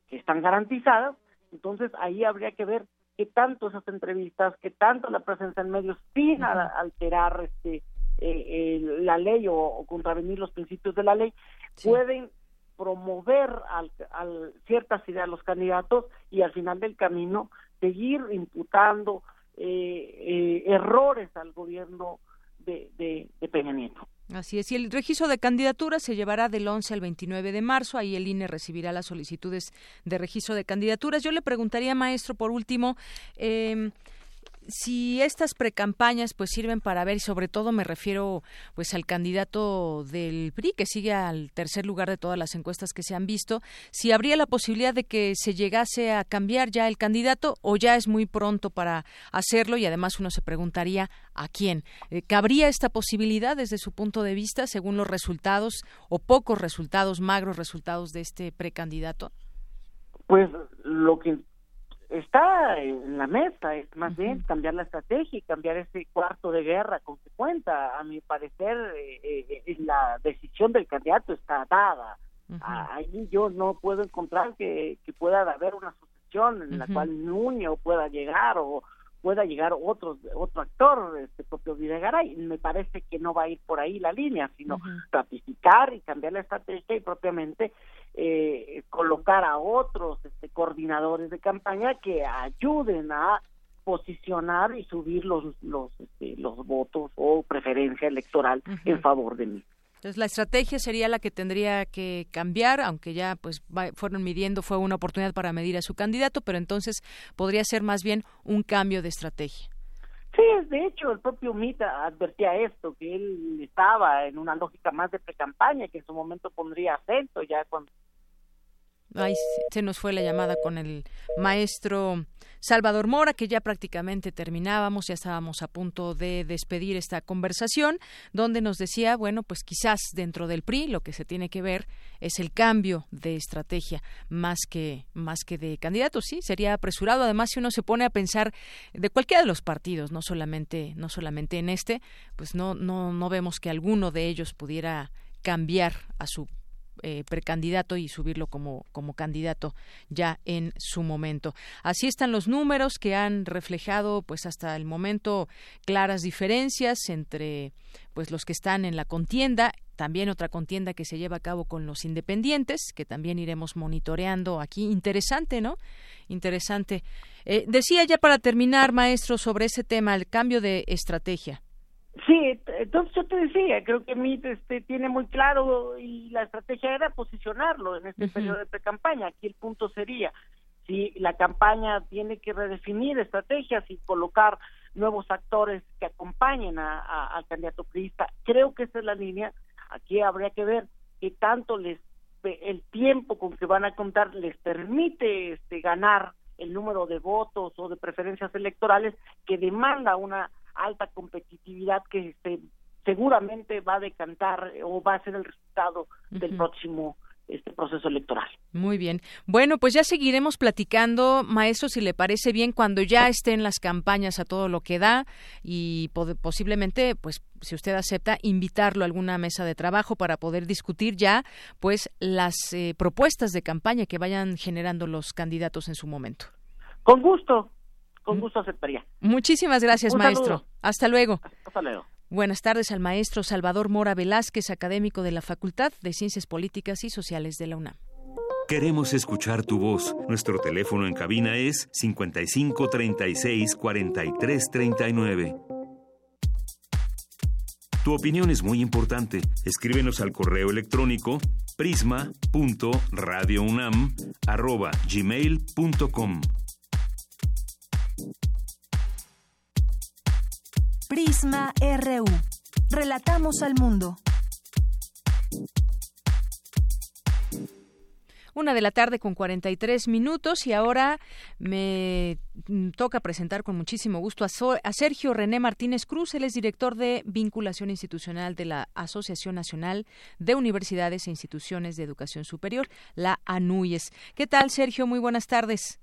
que están garantizadas, entonces ahí habría que ver qué tanto esas entrevistas, qué tanto la presencia en medios sin alterar este eh, la ley o, contravenir los principios de la ley, pueden promover al, ciertas ideas a los candidatos y al final del camino seguir imputando eh, eh, errores al gobierno de, de, de, Peña Nieto. Así es, y el registro de candidaturas se llevará del 11 al 29 de marzo, ahí el INE recibirá las solicitudes de registro de candidaturas. Yo le preguntaría, maestro, por último, eh, si estas precampañas pues sirven para ver y sobre todo me refiero pues al candidato del PRI que sigue al tercer lugar de todas las encuestas que se han visto, si habría la posibilidad de que se llegase a cambiar ya el candidato o ya es muy pronto para hacerlo y además uno se preguntaría a quién. Eh, ¿Cabría esta posibilidad desde su punto de vista según los resultados o pocos resultados, magros resultados de este precandidato? Pues lo que está en la mesa, es más bien cambiar la estrategia y cambiar ese cuarto de guerra con que cuenta. A mi parecer, eh, eh, la decisión del candidato está dada. Ahí yo no puedo encontrar que, que pueda haber una sucesión en la cual Nuño pueda llegar o pueda llegar otro, otro actor, este propio Videgaray. Me parece que no va a ir por ahí la línea, sino ratificar y cambiar la estrategia y propiamente eh, colocar a otros este, coordinadores de campaña que ayuden a posicionar y subir los los este, los votos o preferencia electoral en favor de mí. Entonces la estrategia sería la que tendría que cambiar, aunque ya pues fueron midiendo, fue una oportunidad para medir a su candidato, pero entonces podría ser más bien un cambio de estrategia. Sí, de hecho, el propio Mita advertía esto, que él estaba en una lógica más de pre-campaña, que en su momento pondría acento ya cuando Ay, se nos fue la llamada con el maestro Salvador Mora, que ya prácticamente terminábamos, ya estábamos a punto de despedir esta conversación, donde nos decía, bueno, pues quizás dentro del PRI lo que se tiene que ver es el cambio de estrategia más que más que de candidatos, sí, sería apresurado. Además, si uno se pone a pensar de cualquiera de los partidos, no solamente no solamente en este, pues no no no vemos que alguno de ellos pudiera cambiar a su eh, precandidato y subirlo como, como candidato ya en su momento. Así están los números que han reflejado pues hasta el momento claras diferencias entre pues los que están en la contienda también otra contienda que se lleva a cabo con los independientes, que también iremos monitoreando aquí. Interesante, ¿no? Interesante. Eh, decía ya para terminar, maestro, sobre ese tema, el cambio de estrategia. Sí, entonces yo te decía, creo que MIT este, tiene muy claro y la estrategia era posicionarlo en este periodo de pre-campaña. Aquí el punto sería, si la campaña tiene que redefinir estrategias y colocar nuevos actores que acompañen a, al candidato priista, creo que esa es la línea. Aquí habría que ver qué tanto les el tiempo con que van a contar les permite este, ganar el número de votos o de preferencias electorales que demanda una alta competitividad que este, seguramente va a decantar o va a ser el resultado del próximo este proceso electoral. Muy bien. Bueno, pues ya seguiremos platicando, maestro, si le parece bien, cuando ya estén las campañas a todo lo que da y posiblemente, pues, si usted acepta, invitarlo a alguna mesa de trabajo para poder discutir ya, pues, las eh, propuestas de campaña que vayan generando los candidatos en su momento. Con gusto con gusto aceptaría. Muchísimas gracias, maestro. Hasta luego. Hasta luego. Buenas tardes al maestro Salvador Mora Velázquez, académico de la Facultad de Ciencias Políticas y Sociales de la UNAM. Queremos escuchar tu voz. Nuestro teléfono en cabina es 55 36 43 39. Tu opinión es muy importante. Escríbenos al correo electrónico prisma.radiounam@gmail.com. Prisma RU. Relatamos al mundo. Una de la tarde con 43 minutos y ahora me toca presentar con muchísimo gusto a, Sergio René Martínez Cruz. Él es director de vinculación institucional de la Asociación Nacional de Universidades e Instituciones de Educación Superior, la ANUYES. ¿Qué tal, Sergio? Muy buenas tardes.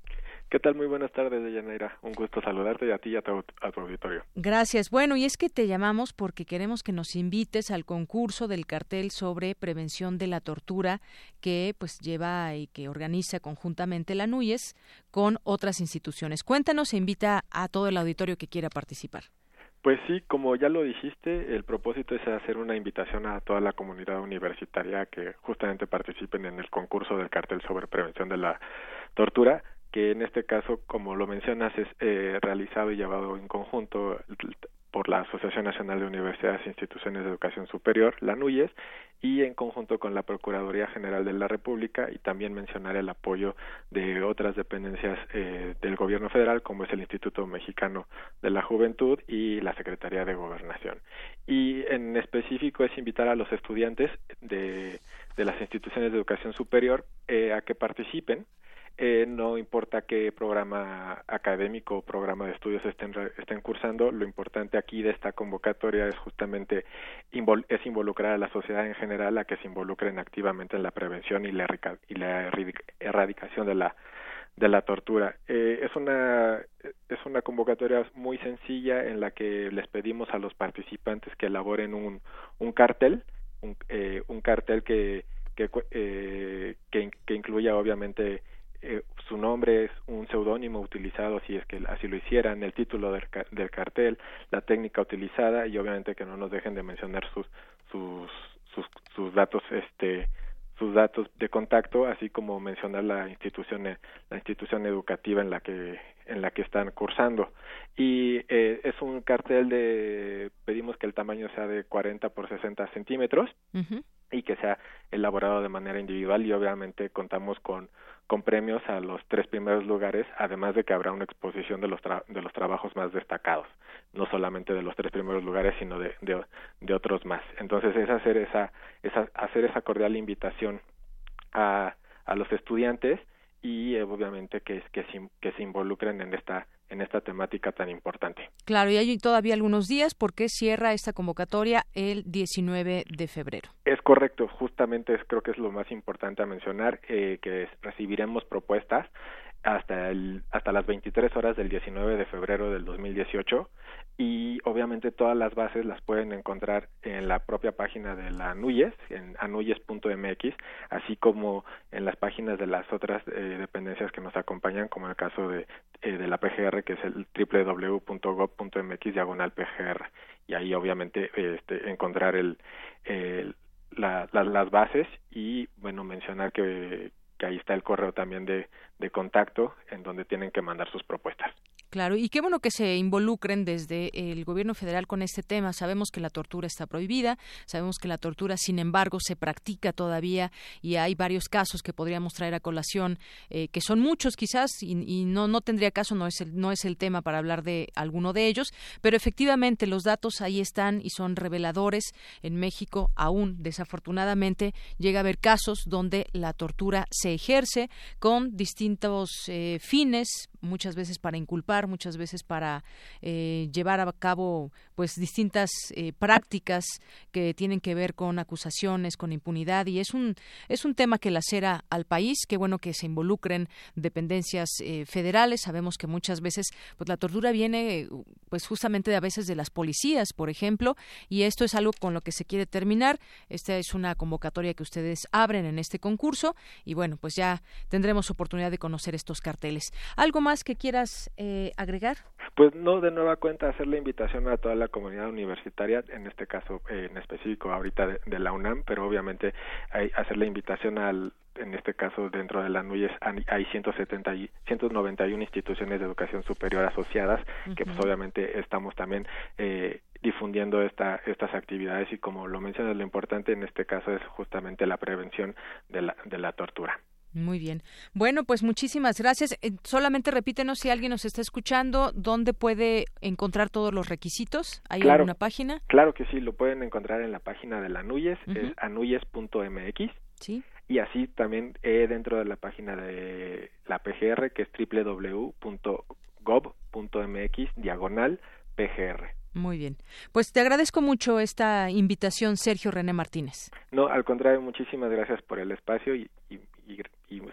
¿Qué tal? Muy buenas tardes, Deyanira. Un gusto saludarte y a ti y a tu, auditorio. Gracias. Bueno, y es que te llamamos porque queremos que nos invites al concurso del cartel sobre prevención de la tortura que pues lleva y que organiza conjuntamente la NUYES con otras instituciones. Cuéntanos e invita a todo el auditorio que quiera participar. Pues sí, como ya lo dijiste, el propósito es hacer una invitación a toda la comunidad universitaria que justamente participen en el concurso del cartel sobre prevención de la tortura que en este caso, como lo mencionas, es eh, realizado y llevado en conjunto por la Asociación Nacional de Universidades e Instituciones de Educación Superior, la NUYES, y en conjunto con la Procuraduría General de la República, y también mencionar el apoyo de otras dependencias eh, del Gobierno Federal, como es el Instituto Mexicano de la Juventud y la Secretaría de Gobernación. Y en específico es invitar a los estudiantes de, las instituciones de educación superior eh, a que participen eh, no importa qué programa académico o programa de estudios estén, estén cursando, lo importante aquí de esta convocatoria es justamente es involucrar a la sociedad en general a que se involucren activamente en la prevención y la, y la erradicación de la de la tortura. Eh, es una es una convocatoria muy sencilla en la que les pedimos a los participantes que elaboren un, un cartel, un, eh, un cartel que que, eh, que, que incluya obviamente eh, su nombre es un seudónimo utilizado si es que así lo hicieran, el título del, del, cartel, la técnica utilizada y obviamente que no nos dejen de mencionar sus sus sus, datos este sus datos de contacto, así como mencionar la institución la institución educativa en la que en la que están cursando. Y eh, es un cartel de pedimos que el tamaño sea de 40 por 60 centímetros y que sea elaborado de manera individual y obviamente contamos con con premios a los tres primeros lugares, además de que habrá una exposición de los de los trabajos más destacados, no solamente de los tres primeros lugares, sino de, de, de otros más. Entonces es hacer esa, esa hacer esa cordial invitación a, a los estudiantes y eh, obviamente que, que, que se involucren en esta en esta temática tan importante. Claro, y hay todavía algunos días porque cierra esta convocatoria el 19 de febrero. Es correcto, justamente es, creo que es lo más importante a mencionar, eh, que recibiremos propuestas hasta el hasta las 23 horas del 19 de febrero del 2018 y obviamente todas las bases las pueden encontrar en la propia página de la ANUYES, en anuyes.mx, así como en las páginas de las otras eh, dependencias que nos acompañan, como el caso de, eh, de la PGR, que es el www.gov.mx diagonal PGR, y ahí obviamente este, encontrar el, las bases y bueno mencionar que, que ahí está el correo también de, de contacto en donde tienen que mandar sus propuestas. Claro, y qué bueno que se involucren desde el gobierno federal con este tema. Sabemos que la tortura está prohibida, sabemos que la tortura, sin embargo, se practica todavía y hay varios casos que podríamos traer a colación, eh, que son muchos quizás y, no no tendría caso, no es el no es el tema para hablar de alguno de ellos, pero efectivamente los datos ahí están y son reveladores. En México aún desafortunadamente llega a haber casos donde la tortura se ejerce con distintos eh, fines, muchas veces para inculpar, muchas veces para eh, llevar a cabo pues distintas eh, prácticas que tienen que ver con acusaciones, con impunidad y es un es un tema que lacera al país. Qué bueno que se involucren dependencias eh, federales. Sabemos que muchas veces pues la tortura viene pues justamente a veces de las policías, por ejemplo, y esto es algo con lo que se quiere terminar. Esta es una convocatoria que ustedes abren en este concurso y bueno pues ya tendremos oportunidad de conocer estos carteles. Algo más que quieras eh, agregar? Pues no, de nueva cuenta hacer la invitación a toda la comunidad universitaria, en este caso eh, en específico ahorita de, la UNAM, pero obviamente hay, hacer la invitación al en este caso dentro de la NUYES hay 170 y 191 instituciones de educación superior asociadas que pues obviamente estamos también eh, difundiendo esta, estas actividades y como lo mencionas lo importante en este caso es justamente la prevención de la, de la tortura. Muy bien. Bueno, pues muchísimas gracias. Eh, solamente repítenos si alguien nos está escuchando, ¿dónde puede encontrar todos los requisitos? ¿Hay alguna página? Claro que sí, lo pueden encontrar en la página de la ANUYES, es anuyes.mx. Sí. Y así también eh, dentro de la página de la PGR, que es www.gov.mx, diagonal PGR. Muy bien. Pues te agradezco mucho esta invitación, Sergio René Martínez. No, al contrario, muchísimas gracias por el espacio y, y, y,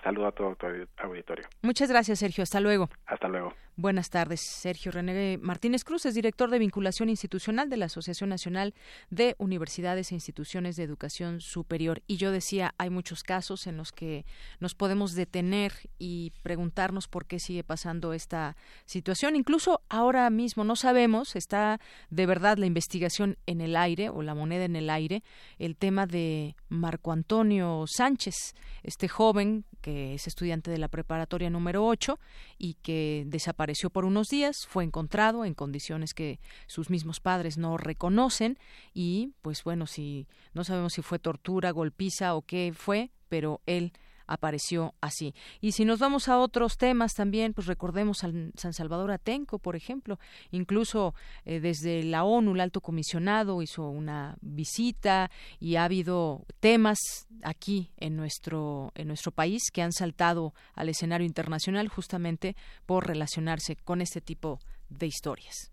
saludo a todo tu auditorio. Muchas gracias, Sergio. Hasta luego. Hasta luego. Buenas tardes. Sergio René Martínez Cruz es director de vinculación institucional de la Asociación Nacional de Universidades e Instituciones de Educación Superior. Y yo decía, hay muchos casos en los que nos podemos detener y preguntarnos por qué sigue pasando esta situación. Incluso ahora mismo no sabemos, está de verdad la investigación en el aire o la moneda en el aire, el tema de Marco Antonio Sánchez, este joven que es estudiante de la preparatoria número 8 y que desapareció por unos días, fue encontrado en condiciones que sus mismos padres no reconocen y pues bueno, si no sabemos si fue tortura, golpiza o qué fue, pero él apareció así. Y si nos vamos a otros temas también, pues recordemos al San Salvador Atenco, por ejemplo, incluso eh, desde la ONU, el alto comisionado hizo una visita y ha habido temas aquí en nuestro en nuestro país que han saltado al escenario internacional justamente por relacionarse con este tipo de historias.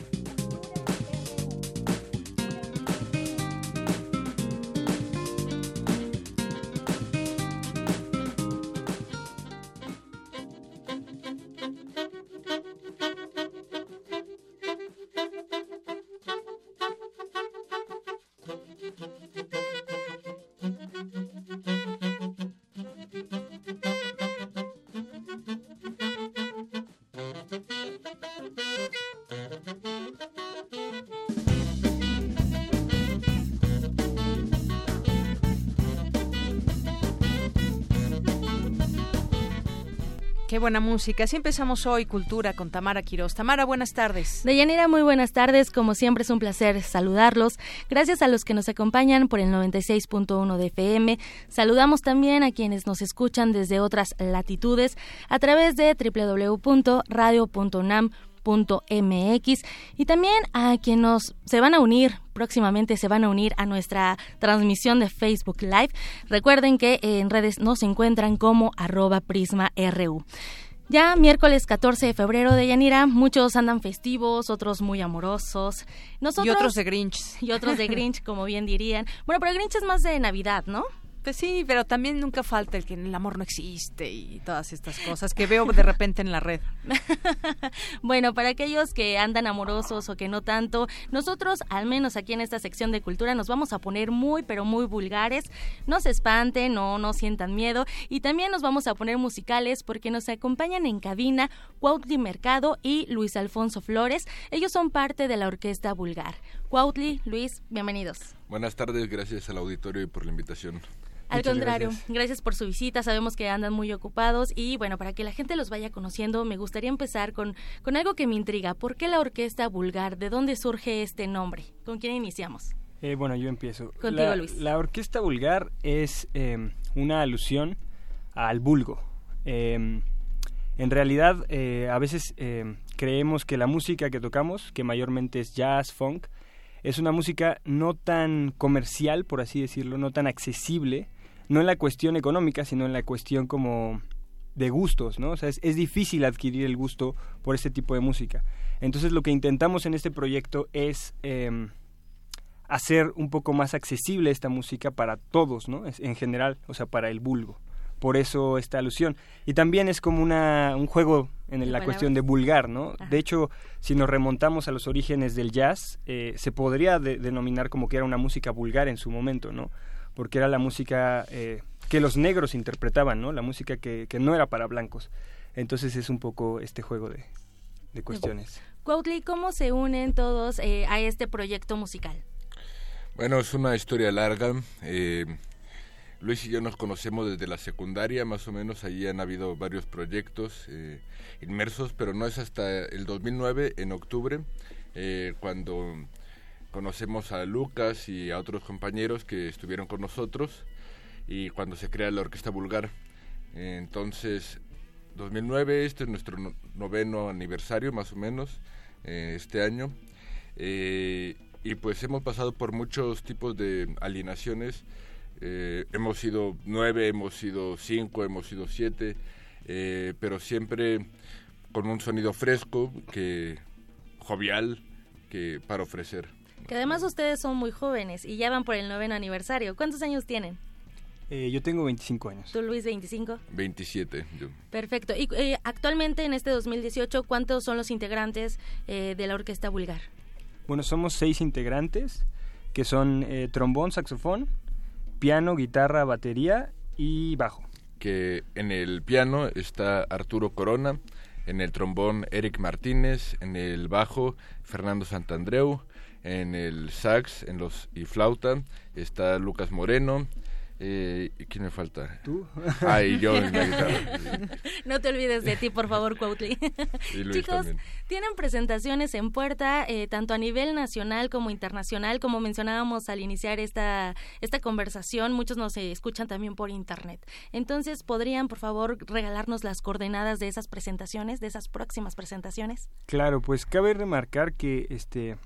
Buena música. Así empezamos hoy Cultura con Tamara Quiroz. Tamara, buenas tardes. Deyanira, muy buenas tardes. Como siempre es un placer saludarlos. Gracias a los que nos acompañan por el 96.1 de FM. Saludamos también a quienes nos escuchan desde otras latitudes a través de www.radio.unam mx y también a quienes se van a unir próximamente se van a unir a nuestra transmisión de Facebook Live. Recuerden que en redes nos encuentran como arroba prisma.ru. Ya miércoles 14 de febrero de Yanira, muchos andan festivos, otros muy amorosos. y otros de Grinch. Y otros de Grinch, como bien dirían. Bueno, pero Grinch es más de Navidad, ¿no? Pues sí, pero también nunca falta el que el amor no existe y todas estas cosas que veo de repente en la red. [LAUGHS] bueno, para aquellos que andan amorosos o que no tanto, nosotros, al menos aquí en esta sección de cultura, nos vamos a poner muy, pero muy vulgares. No se espanten, no, no sientan miedo. Y también nos vamos a poner musicales porque nos acompañan en cabina Cuautli Mercado y Luis Alfonso Flores. Ellos son parte de la Orquesta Vulgar. Cuautli, Luis, bienvenidos. Buenas tardes, gracias al auditorio y por la invitación. Al contrario, gracias. por su visita. Sabemos que andan muy ocupados y bueno, para que la gente los vaya conociendo, me gustaría empezar con, con algo que me intriga. ¿Por qué la Orquesta Vulgar? ¿De dónde surge este nombre? ¿Con quién iniciamos? Eh, bueno, yo empiezo. Contigo, la, Luis. La Orquesta Vulgar es em, una alusión al vulgo. Em, en realidad, eh, a veces em, creemos que la música que tocamos, que mayormente es jazz, funk, es una música no tan comercial, por así decirlo, no tan accesible, no en la cuestión económica, sino en la cuestión como de gustos, ¿no? O sea, es, difícil adquirir el gusto por este tipo de música. Entonces lo que intentamos en este proyecto es em, hacer un poco más accesible esta música para todos, ¿no? en general, o sea, para el vulgo. Por eso esta alusión. Y también es como una, un juego en la cuestión de vulgar, ¿no? De hecho, si nos remontamos a los orígenes del jazz, eh, se podría denominar como que era una música vulgar en su momento, ¿no? Porque era la música eh, que los negros interpretaban, ¿no? La música que, que, no era para blancos. Entonces es un poco este juego de, de cuestiones. Cuautli, ¿cómo se unen todos eh, a este proyecto musical? Bueno, es una historia larga. Eh, Luis y yo nos conocemos desde la secundaria, más o menos. Allí han habido varios proyectos inmersos, pero no es hasta el 2009, en octubre, cuando conocemos a Lucas y a otros compañeros que estuvieron con nosotros y cuando se crea la Orquesta Vulgar. Entonces, 2009, este es nuestro noveno aniversario más o menos eh, este año. Eh, y pues hemos pasado por muchos tipos de alienaciones. Eh, hemos sido nueve, hemos sido cinco, hemos sido siete, pero siempre con un sonido fresco, que jovial, que para ofrecer. Que además ustedes son muy jóvenes y ya van por el noveno aniversario. ¿Cuántos años tienen? Eh, yo tengo 25 años. ¿Tú, Luis, 25? 27. Yo. Perfecto. Y eh, actualmente, en este 2018, ¿cuántos son los integrantes eh, de la Orquesta Vulgar? Bueno, somos seis integrantes, que son trombón, saxofón, piano, guitarra, batería y bajo. Que en el piano está Arturo Corona, en el trombón Eric Martínez, en el bajo Fernando Santandreu, en el sax en los y flauta está Lucas Moreno. Eh, ¿Quién me falta? ¿Tú? Ah, y yo en la guitarra. No te olvides de ti, por favor, Cuautli. [LAUGHS] Chicos, tienen presentaciones en puerta, eh, tanto a nivel nacional como internacional, como mencionábamos al iniciar esta, esta conversación, muchos nos escuchan también por internet. Entonces, ¿podrían, por favor, regalarnos las coordenadas de esas presentaciones, de esas próximas presentaciones? Claro, pues cabe remarcar que este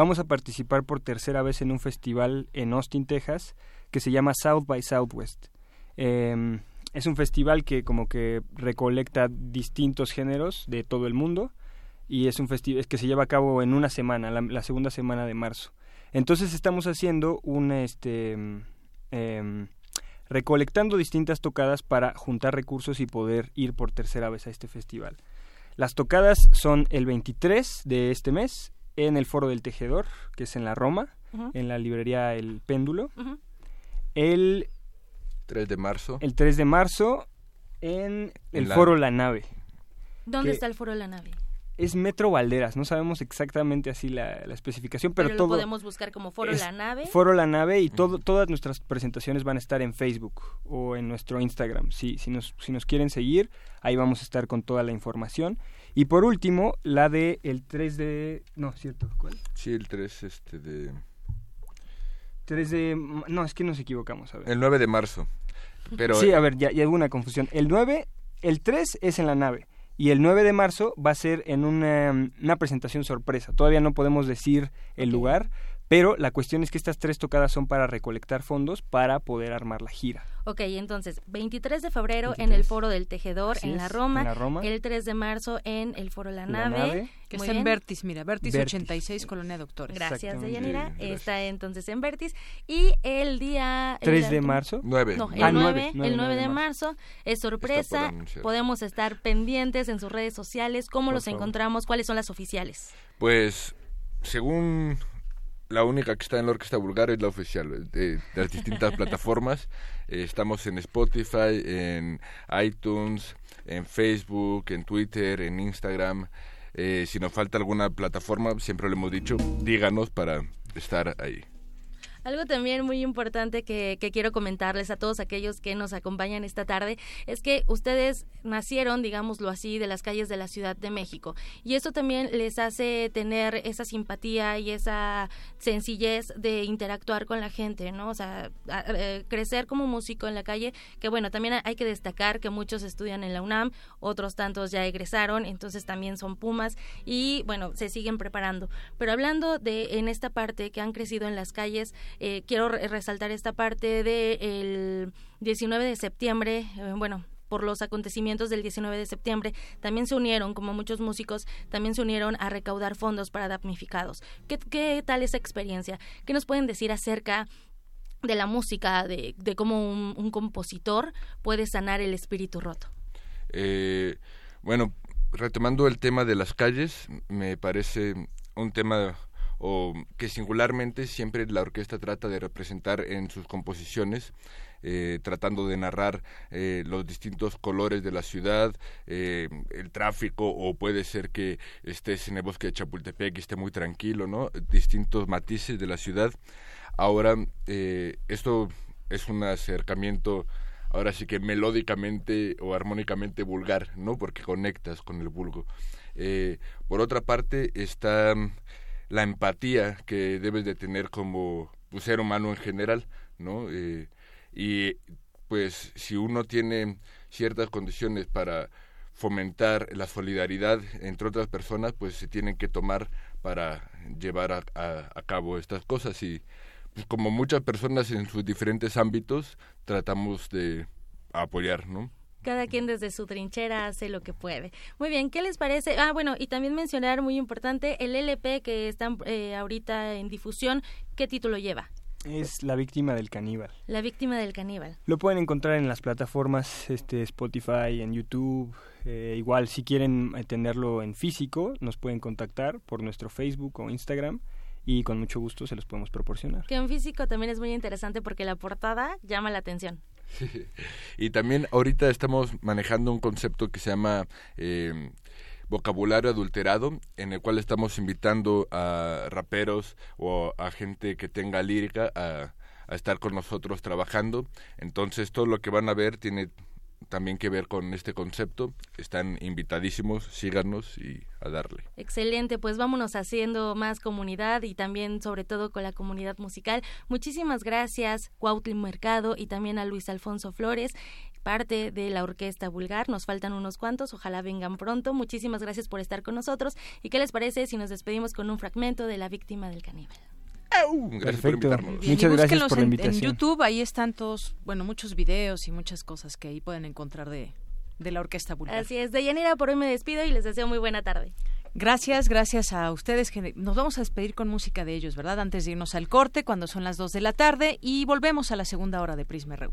Vamos a participar por tercera vez en un festival en Austin, Texas, que se llama South by Southwest. Em, es un festival que como que recolecta distintos géneros de todo el mundo y es un festival que se lleva a cabo en una semana, la, segunda semana de marzo. Entonces estamos haciendo un este em, recolectando distintas tocadas para juntar recursos y poder ir por tercera vez a este festival. Las tocadas son el 23 de este mes en el Foro del Tejedor, que es en la Roma, en la librería El Péndulo. El 3 de marzo. El 3 de marzo en el Foro La Nave. ¿Dónde está el Foro La Nave? es Metro Valderas, no sabemos exactamente así la, especificación, pero, todo... podemos buscar como Foro La Nave. Foro La Nave y todo, todas nuestras presentaciones van a estar en Facebook o en nuestro Instagram. Si, si, nos, si nos quieren seguir, ahí vamos a estar con toda la información. Y por último, la de el 3 de... No, ¿cierto? ¿Cuál? Sí, el 3 este de... 3 de... No, es que nos equivocamos, a ver. El 9 de marzo. Pero... Sí, a ver, ya, ya hubo una confusión. El 9, el 3 es en la nave y el 9 de marzo va a ser en una, una presentación sorpresa. Todavía no podemos decir el lugar, pero la cuestión es que estas tres tocadas son para recolectar fondos para poder armar la gira. Ok, entonces, 23 de febrero en el Foro del Tejedor en, la Roma, el 3 de marzo en el Foro La Nave. que está en Vertis, mira, Vertis, 86, Colonia Doctores. Gracias, Deyanira. Está entonces en Vertis. Y el día... 3 de marzo. 9. No, el, 9, el 9 de marzo. Es sorpresa. Podemos estar pendientes en sus redes sociales. ¿Cómo los encontramos? ¿Cuáles son las oficiales? Pues, según la única que está en la orquesta vulgar es la oficial de, las distintas [LAUGHS] plataformas. Eh, estamos en Spotify, en iTunes, en Facebook, en Twitter, en Instagram. Eh, si nos falta alguna plataforma, siempre lo hemos dicho, díganos para estar ahí. Algo también muy importante que, quiero comentarles a todos aquellos que nos acompañan esta tarde es que ustedes nacieron, digámoslo así, de las calles de la Ciudad de México. Y eso también les hace tener esa simpatía y esa sencillez de interactuar con la gente, ¿no? O sea, eh, crecer como músico en la calle, que bueno, también hay que destacar que muchos estudian en la UNAM, otros tantos ya egresaron, entonces también son Pumas y bueno, se siguen preparando. Pero hablando de en esta parte que han crecido en las calles, eh, quiero resaltar esta parte del 19 de septiembre, eh, bueno, por los acontecimientos del 19 de septiembre, también se unieron, como muchos músicos, también se unieron a recaudar fondos para damnificados. ¿Qué, tal esa experiencia? ¿Qué nos pueden decir acerca de la música, de, cómo un, compositor puede sanar el espíritu roto? Eh, bueno, retomando el tema de las calles, me parece un tema o que singularmente siempre la orquesta trata de representar en sus composiciones, eh, tratando de narrar eh, los distintos colores de la ciudad, eh, el tráfico, o puede ser que estés en el bosque de Chapultepec y esté muy tranquilo, ¿no? Distintos matices de la ciudad. Ahora, esto es un acercamiento ahora sí que melódicamente o armónicamente vulgar, ¿no? Porque conectas con el vulgo. por otra parte está la empatía que debes de tener como pues, ser humano en general, ¿no? Eh, y pues si uno tiene ciertas condiciones para fomentar la solidaridad entre otras personas, pues se tienen que tomar para llevar a, a cabo estas cosas y pues como muchas personas en sus diferentes ámbitos tratamos de apoyar, ¿no? Cada quien desde su trinchera hace lo que puede. Muy bien, ¿qué les parece? Ah, bueno, y también mencionar muy importante el LP que está eh, ahorita en difusión. ¿Qué título lleva? Es La víctima del caníbal. La víctima del caníbal. Lo pueden encontrar en las plataformas este, Spotify, en YouTube. Eh, igual, si quieren tenerlo en físico, nos pueden contactar por nuestro Facebook o Instagram y con mucho gusto se los podemos proporcionar. Que en físico también es muy interesante porque la portada llama la atención. [LAUGHS] y también ahorita estamos manejando un concepto que se llama eh, vocabulario adulterado, en el cual estamos invitando a raperos o a gente que tenga lírica a, a estar con nosotros trabajando. Entonces todo lo que van a ver tiene también que ver con este concepto. Están invitadísimos, síganos y a darle. Excelente, pues vámonos haciendo más comunidad y también sobre todo con la comunidad musical. Muchísimas gracias, Cuautli Mercado y también a Luis Alfonso Flores parte de la Orquesta Vulgar. Nos faltan unos cuantos, ojalá vengan pronto. Muchísimas gracias por estar con nosotros. ¿Y qué les parece si nos despedimos con un fragmento de La Víctima del Caníbal? Gracias por invitarnos. Muchas gracias por la invitación. En, YouTube ahí están todos, bueno, muchos videos y muchas cosas que ahí pueden encontrar de, de la Orquesta Vulgar. Así es, de Yanira por hoy me despido y les deseo muy buena tarde. Gracias, gracias a ustedes. Nos vamos a despedir con música de ellos, ¿verdad? Antes de irnos al corte, cuando son las 2 de la tarde, y volvemos a la segunda hora de Prisma RU.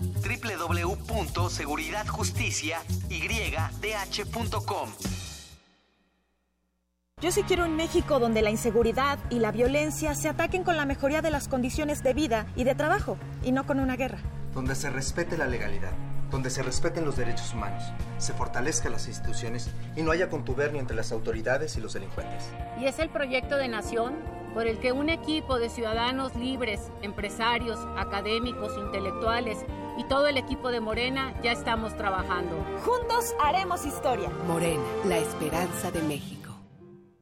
www.seguridadjusticiaydh.com. Yo sí quiero un México donde la inseguridad y la violencia se ataquen con la mejoría de las condiciones de vida y de trabajo, y no con una guerra. Donde se respete la legalidad, donde se respeten los derechos humanos, se fortalezcan las instituciones y no haya contubernio entre las autoridades y los delincuentes. Y es el proyecto de nación por el que un equipo de ciudadanos libres, empresarios, académicos, intelectuales y todo el equipo de Morena ya estamos trabajando. Juntos haremos historia. Morena, la esperanza de México.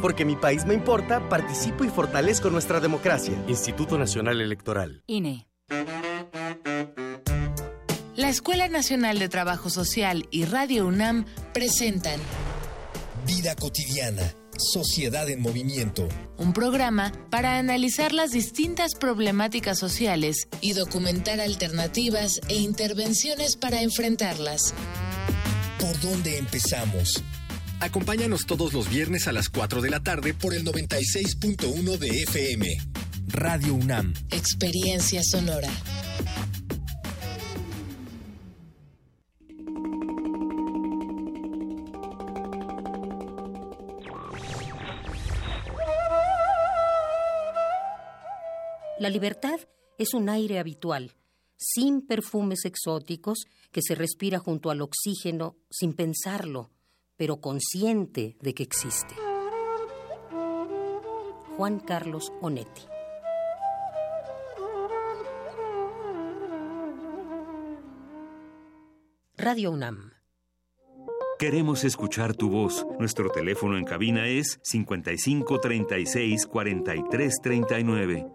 Porque mi país me importa, participo y fortalezco nuestra democracia. Instituto Nacional Electoral. INE. La Escuela Nacional de Trabajo Social y Radio UNAM presentan Vida cotidiana, Sociedad en Movimiento. Un programa para analizar las distintas problemáticas sociales y documentar alternativas e intervenciones para enfrentarlas. ¿Por dónde empezamos? Acompáñanos todos los viernes a las 4 de la tarde por el 96.1 de FM. Radio UNAM. Experiencia sonora. La libertad es un aire habitual, sin perfumes exóticos, que se respira junto al oxígeno sin pensarlo, pero consciente de que existe. Juan Carlos Onetti. Radio UNAM. Queremos escuchar tu voz. Nuestro teléfono en cabina es 55 36 43 39.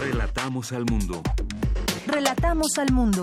Relatamos al mundo. Relatamos al mundo.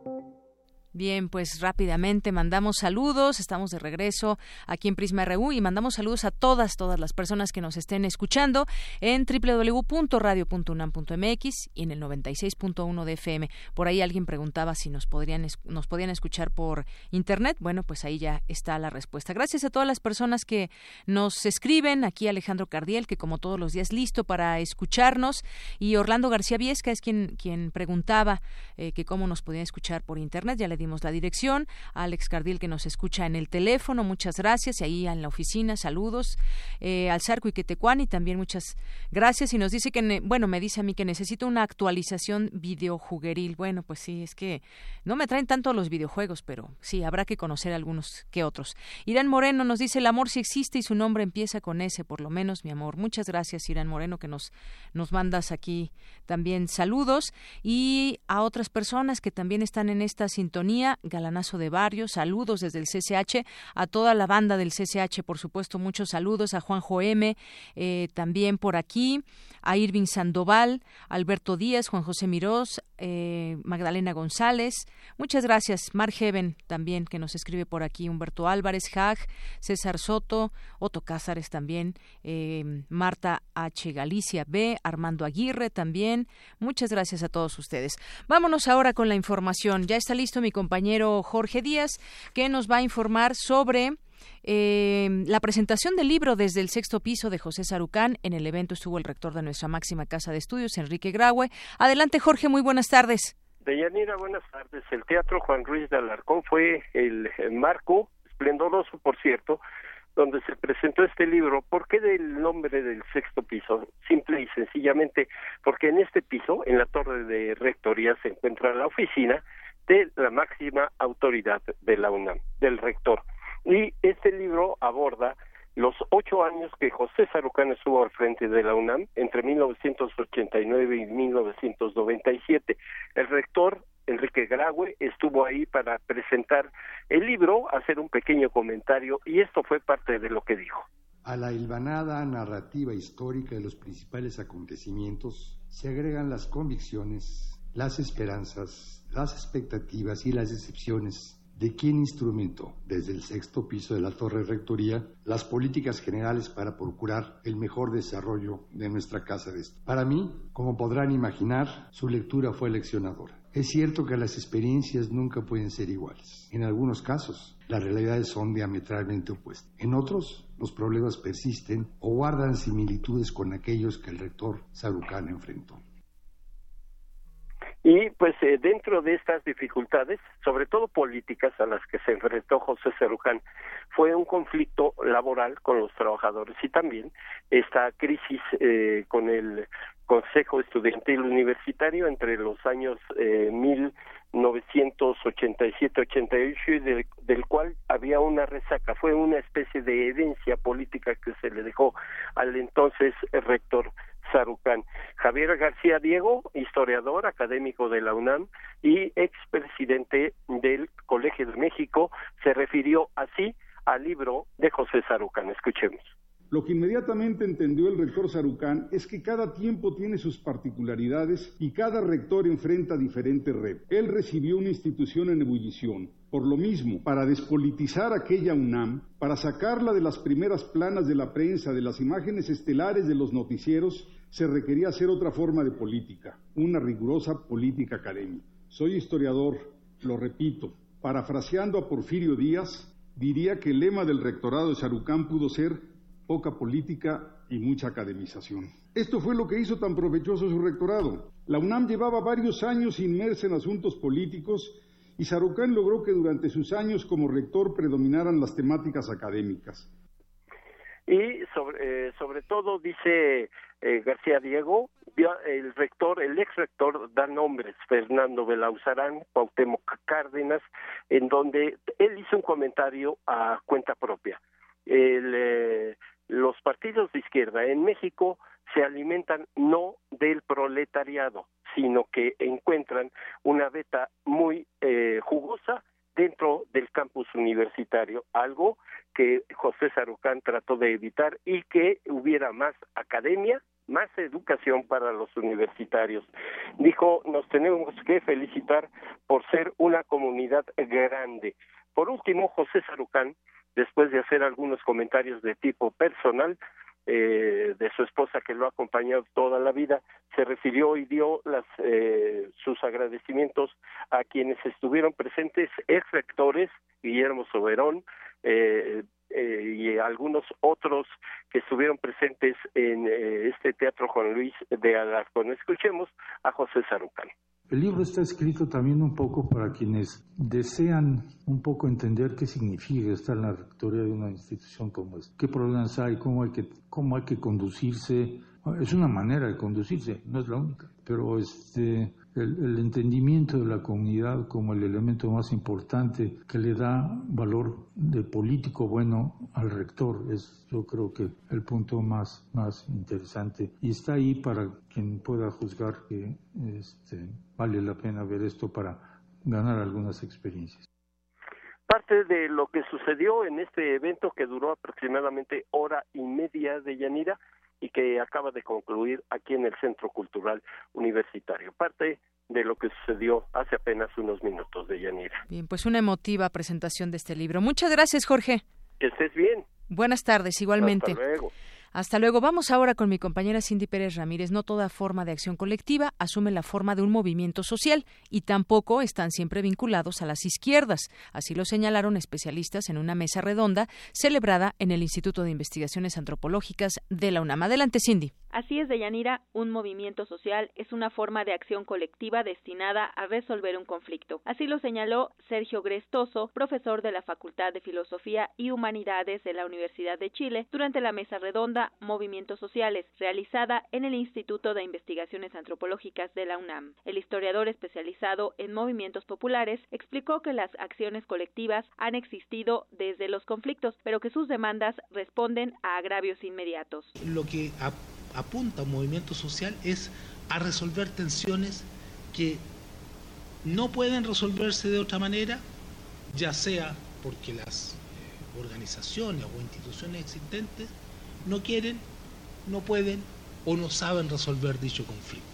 Bien, pues rápidamente mandamos saludos, estamos de regreso aquí en Prisma RU y mandamos saludos a todas, todas las personas que nos estén escuchando en www.radio.unam.mx y en el 96.1 de FM. Por ahí alguien preguntaba si nos podrían nos podían escuchar por internet. Bueno, pues ahí ya está la respuesta. Gracias a todas las personas que nos escriben, aquí Alejandro Cardiel, que como todos los días listo para escucharnos, y Orlando García Viesca es quien quien preguntaba eh, que cómo nos podían escuchar por internet. Ya le dimos la dirección, a Alex Cardil que nos escucha en el teléfono, muchas gracias, y ahí en la oficina, saludos, eh, al Sarco y Quetecuán, y también muchas gracias, y nos dice que, bueno, me dice a mí que necesito una actualización videojugueril, bueno, pues sí, es que no me traen tanto los videojuegos, pero sí, habrá que conocer algunos que otros. Irán Moreno nos dice, el amor sí existe y su nombre empieza con ese, por lo menos, mi amor. Muchas gracias, Irán Moreno, que nos, nos mandas aquí también saludos, y a otras personas que también están en esta sintonía Galanazo de Barrio, saludos desde el CCH, a toda la banda del CCH, por supuesto, muchos saludos, a Juanjo M, eh, también por aquí, a Irving Sandoval, Alberto Díaz, Juan José Mirós, eh, Magdalena González, muchas gracias, Mar Heaven también, que nos escribe por aquí, Humberto Álvarez, Jag, César Soto, Otto Cázares también, eh, Marta H. Galicia B, Armando Aguirre también, muchas gracias a todos ustedes. Vámonos ahora con la información, ya está listo mi compañero Jorge Díaz, que nos va a informar sobre eh, la presentación del libro desde el sexto piso de José Sarucán. En el evento estuvo el rector de nuestra máxima casa de estudios, Enrique Graue. Adelante, Jorge, muy buenas tardes. Deyanira, buenas tardes. El Teatro Juan Ruiz de Alarcón fue el, marco, esplendoroso por cierto, donde se presentó este libro. ¿Por qué del nombre del sexto piso? Simple y sencillamente porque en este piso, en la torre de rectoría, se encuentra la oficina de la máxima autoridad de la UNAM, del rector. Y este libro aborda los ocho años que José Sarucán estuvo al frente de la UNAM, entre 1989 y 1997. El rector Enrique Graue estuvo ahí para presentar el libro, hacer un pequeño comentario y esto fue parte de lo que dijo. A la hilvanada narrativa histórica de los principales acontecimientos se agregan las convicciones, las esperanzas, las expectativas y las decepciones de quien instrumentó desde el sexto piso de la Torre Rectoría las políticas generales para procurar el mejor desarrollo de nuestra Casa de Estudios. Para mí, como podrán imaginar, su lectura fue leccionadora. Es cierto que las experiencias nunca pueden ser iguales. En algunos casos, las realidades son diametralmente opuestas. En otros, los problemas persisten o guardan similitudes con aquellos que el rector Sarucán enfrentó. Y pues eh, dentro de estas dificultades, sobre todo políticas a las que se enfrentó José Ceruján, fue un conflicto laboral con los trabajadores y también esta crisis eh, con el Consejo Estudiantil Universitario entre los años eh, 1987-88 y del, del cual había una resaca, fue una especie de herencia política que se le dejó al entonces rector Sarucán. Javier García Diego, historiador, académico de la UNAM y expresidente del Colegio de México, se refirió así al libro de José Sarucán. Escuchemos. Lo que inmediatamente entendió el rector Sarucán es que cada tiempo tiene sus particularidades y cada rector enfrenta diferentes retos. Él recibió una institución en ebullición. Por lo mismo, para despolitizar aquella UNAM, para sacarla de las primeras planas de la prensa, de las imágenes estelares de los noticieros, se requería hacer otra forma de política, una rigurosa política académica. Soy historiador, lo repito, parafraseando a Porfirio Díaz, diría que el lema del rectorado de Sarucán pudo ser poca política y mucha academización. Esto fue lo que hizo tan provechoso su rectorado. La UNAM llevaba varios años inmersa en asuntos políticos y Sarucán logró que durante sus años como rector predominaran las temáticas académicas. Y sobre, eh, todo, dice eh, García Diego, el rector, el ex rector da nombres, Fernando Belauzarán, Cuauhtémoc Cárdenas, en donde él hizo un comentario a cuenta propia. El, eh, los partidos de izquierda en México se alimentan no del proletariado, sino que encuentran una beta muy eh, jugosa dentro del campus universitario, algo que José Sarucán trató de evitar y que hubiera más academia, más educación para los universitarios. Dijo, nos tenemos que felicitar por ser una comunidad grande. Por último, José Sarucán, después de hacer algunos comentarios de tipo personal, eh, de su esposa que lo ha acompañado toda la vida, se refirió y dio las, eh, sus agradecimientos a quienes estuvieron presentes, ex rectores, Guillermo Soberón, eh, eh, y algunos otros que estuvieron presentes en eh, este Teatro Juan Luis de Alarcón. Escuchemos a José Sarucán. El libro está escrito también un poco para quienes desean un poco entender qué significa estar en la rectoría de una institución como esta, qué problemas hay, cómo hay que, cómo hay que conducirse. Es una manera de conducirse, no es la única, pero este, el, entendimiento de la comunidad como el elemento más importante que le da valor de político bueno al rector es yo creo que el punto más, más interesante y está ahí para quien pueda juzgar que este, vale la pena ver esto para ganar algunas experiencias. Parte de lo que sucedió en este evento que duró aproximadamente hora y media de Yanira y que acaba de concluir aquí en el Centro Cultural Universitario. Parte de lo que sucedió hace apenas unos minutos de Yanira. Bien, pues una emotiva presentación de este libro. Muchas gracias, Jorge. Que estés bien. Buenas tardes, igualmente. Hasta luego. Hasta luego. Vamos ahora con mi compañera Cindy Pérez Ramírez. No toda forma de acción colectiva asume la forma de un movimiento social y tampoco están siempre vinculados a las izquierdas. Así lo señalaron especialistas en una mesa redonda celebrada en el Instituto de Investigaciones Antropológicas de la UNAM. Adelante, Cindy. Así es, Deyanira, un movimiento social es una forma de acción colectiva destinada a resolver un conflicto. Así lo señaló Sergio Grestoso, profesor de la Facultad de Filosofía y Humanidades de la Universidad de Chile, durante la mesa redonda Movimientos Sociales, realizada en el Instituto de Investigaciones Antropológicas de la UNAM. El historiador especializado en movimientos populares explicó que las acciones colectivas han existido desde los conflictos, pero que sus demandas responden a agravios inmediatos. Lo que apunta un movimiento social es a resolver tensiones que no pueden resolverse de otra manera, ya sea porque las eh, organizaciones o instituciones existentes no quieren, no pueden o no saben resolver dicho conflicto.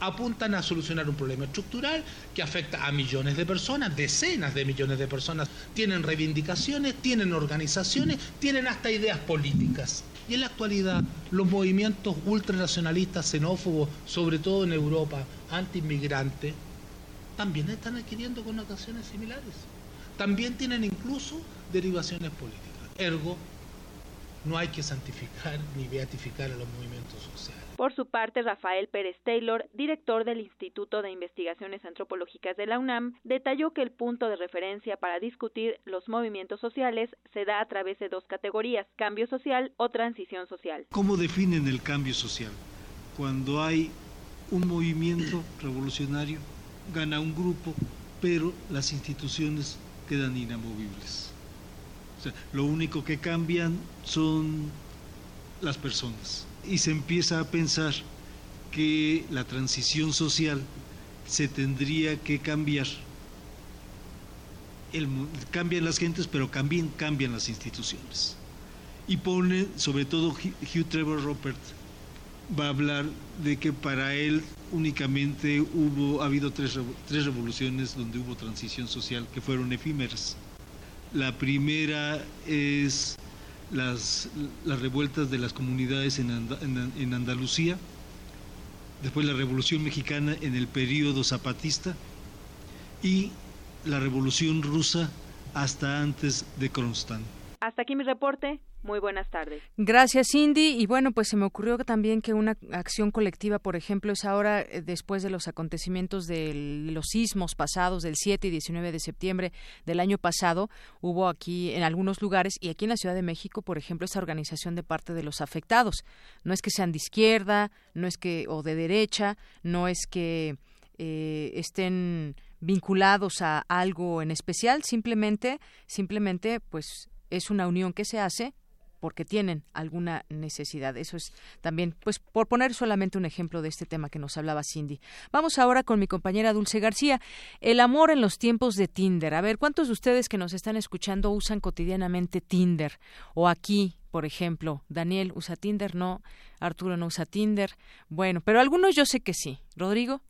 Apuntan a solucionar un problema estructural que afecta a millones de personas, decenas de millones de personas. Tienen reivindicaciones, tienen organizaciones, tienen hasta ideas políticas. Y en la actualidad, los movimientos ultranacionalistas, xenófobos, sobre todo en Europa, anti-inmigrantes, también están adquiriendo connotaciones similares. También tienen incluso derivaciones políticas. Ergo, no hay que santificar [LAUGHS] ni beatificar a los movimientos sociales. Por su parte, Rafael Pérez Taylor, director del Instituto de Investigaciones Antropológicas de la UNAM, detalló que el punto de referencia para discutir los movimientos sociales se da a través de dos categorías, cambio social o transición social. ¿Cómo definen el cambio social? Cuando hay un movimiento revolucionario, gana un grupo, pero las instituciones quedan inamovibles. Lo único que cambian son las personas y se empieza a pensar que la transición social se tendría que cambiar. cambian las gentes, pero también cambian las instituciones. Y pone, sobre todo Hugh Trevor Robert, va a hablar de que para él únicamente hubo, ha habido tres revoluciones donde hubo transición social que fueron efímeras. La primera es las, las revueltas de las comunidades en, en, Andalucía, después la Revolución Mexicana en el periodo zapatista y la Revolución Rusa hasta antes de Kronstadt. Hasta aquí mi reporte. Muy buenas tardes. Gracias, Cindy. Y bueno, pues se me ocurrió también que una acción colectiva, por ejemplo, es ahora, eh, después de los acontecimientos de los sismos pasados del 7 y 19 de septiembre del año pasado, hubo aquí en algunos lugares y aquí en la Ciudad de México, por ejemplo, esta organización de parte de los afectados. No es que sean de izquierda, no es que, o de derecha, no es que eh, estén vinculados a algo en especial, simplemente, simplemente, pues es una unión que se hace porque tienen alguna necesidad. Eso es también, pues, por poner solamente un ejemplo de este tema que nos hablaba Cindy. Vamos ahora con mi compañera Dulce García. El amor en los tiempos de Tinder. A ver, ¿cuántos de ustedes que nos están escuchando usan cotidianamente Tinder? O aquí, por ejemplo, Daniel usa Tinder, no, Arturo no usa Tinder. Bueno, pero algunos yo sé que sí. Rodrigo.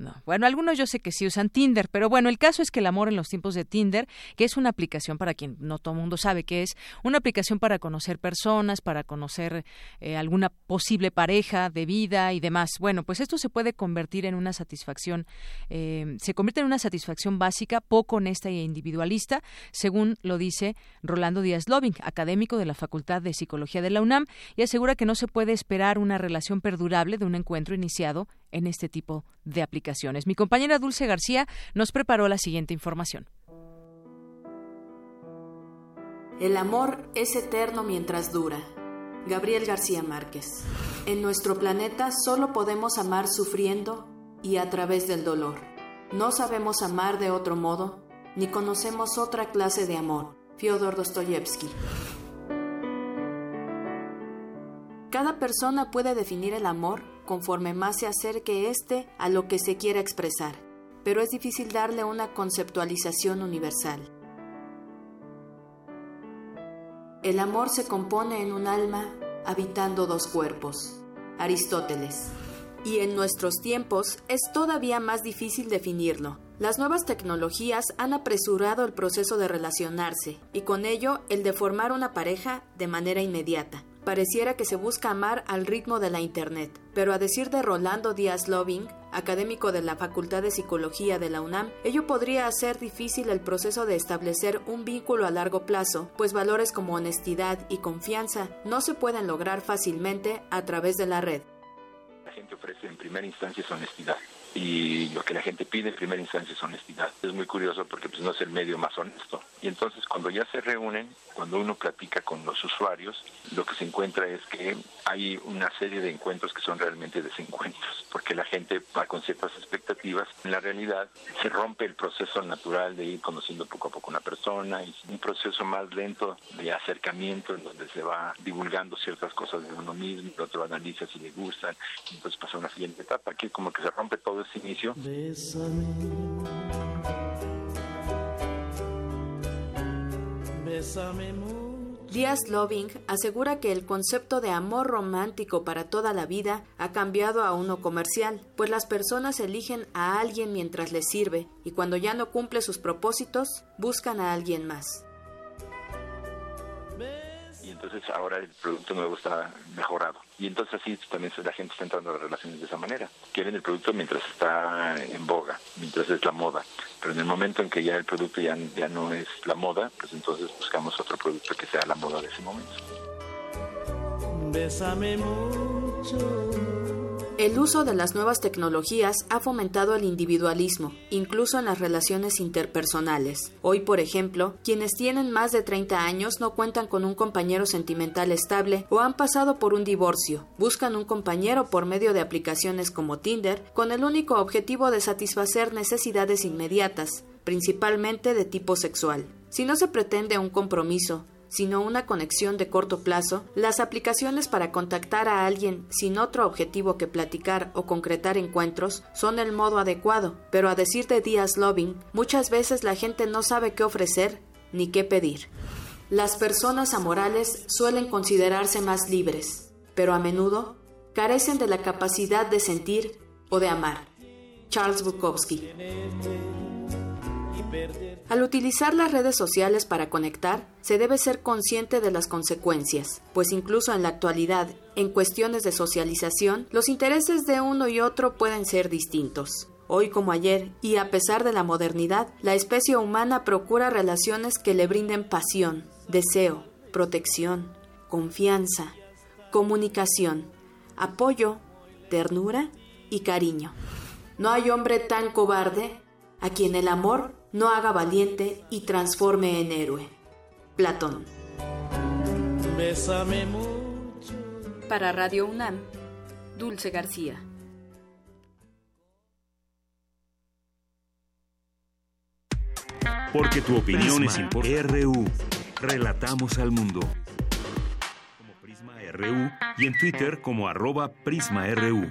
No. Bueno, algunos yo sé que sí usan Tinder, pero bueno, el caso es que el amor en los tiempos de Tinder, que es una aplicación para quien no todo el mundo sabe que es, una aplicación para conocer personas, para conocer eh, alguna posible pareja de vida y demás. Bueno, pues esto se puede convertir en una satisfacción, eh, se convierte en una satisfacción básica, poco honesta e individualista, según lo dice Rolando Díaz Loving, académico de la Facultad de Psicología de la UNAM, y asegura que no se puede esperar una relación perdurable de un encuentro iniciado en este tipo de aplicaciones. Mi compañera Dulce García nos preparó la siguiente información. El amor es eterno mientras dura. Gabriel García Márquez. En nuestro planeta solo podemos amar sufriendo y a través del dolor. No sabemos amar de otro modo, ni conocemos otra clase de amor. Fyodor Dostoyevsky. Cada persona puede definir el amor conforme más se acerque éste a lo que se quiera expresar, pero es difícil darle una conceptualización universal. El amor se compone en un alma habitando dos cuerpos. Aristóteles. Y en nuestros tiempos es todavía más difícil definirlo. Las nuevas tecnologías han apresurado el proceso de relacionarse y con ello el de formar una pareja de manera inmediata pareciera que se busca amar al ritmo de la Internet, pero a decir de Rolando Díaz Loving, académico de la Facultad de Psicología de la UNAM, ello podría hacer difícil el proceso de establecer un vínculo a largo plazo, pues valores como honestidad y confianza no se pueden lograr fácilmente a través de la red. La gente ofrece en primera instancia su honestidad y lo que la gente pide en primera instancia es honestidad. Es muy curioso porque pues, no es el medio más honesto. Y entonces cuando ya se reúnen, cuando uno platica con los usuarios, lo que se encuentra es que hay una serie de encuentros que son realmente desencuentros, porque la gente va con ciertas expectativas. En la realidad se rompe el proceso natural de ir conociendo poco a poco una persona, y un proceso más lento de acercamiento en donde se va divulgando ciertas cosas de uno mismo, el otro analiza si le gustan, entonces pasa a una siguiente etapa. Aquí como que se rompe todo ese inicio. Díaz Loving asegura que el concepto de amor romántico para toda la vida ha cambiado a uno comercial, pues las personas eligen a alguien mientras les sirve y cuando ya no cumple sus propósitos, buscan a alguien más entonces ahora el producto nuevo está mejorado. Y entonces así también la gente está entrando a las relaciones de esa manera. Quieren el producto mientras está en boga, mientras es la moda. Pero en el momento en que ya el producto ya, ya no es la moda, pues entonces buscamos otro producto que sea la moda de ese momento. Bésame mucho. El uso de las nuevas tecnologías ha fomentado el individualismo, incluso en las relaciones interpersonales. Hoy, por ejemplo, quienes tienen más de 30 años no cuentan con un compañero sentimental estable o han pasado por un divorcio. Buscan un compañero por medio de aplicaciones como Tinder con el único objetivo de satisfacer necesidades inmediatas, principalmente de tipo sexual. Si no se pretende un compromiso, sino una conexión de corto plazo, las aplicaciones para contactar a alguien sin otro objetivo que platicar o concretar encuentros son el modo adecuado, pero a decir de Díaz Loving, muchas veces la gente no sabe qué ofrecer ni qué pedir. Las personas amorales suelen considerarse más libres, pero a menudo carecen de la capacidad de sentir o de amar. Charles Bukowski. Al utilizar las redes sociales para conectar, se debe ser consciente de las consecuencias, pues incluso en la actualidad, en cuestiones de socialización, los intereses de uno y otro pueden ser distintos. Hoy como ayer, y a pesar de la modernidad, la especie humana procura relaciones que le brinden pasión, deseo, protección, confianza, comunicación, apoyo, ternura y cariño. No hay hombre tan cobarde a quien el amor no haga valiente y transforme en héroe. Platón. Para Radio UNAM, Dulce García. Porque tu opinión es importante. RU. Relatamos al mundo. RU y en Twitter como arroba PrismaRU.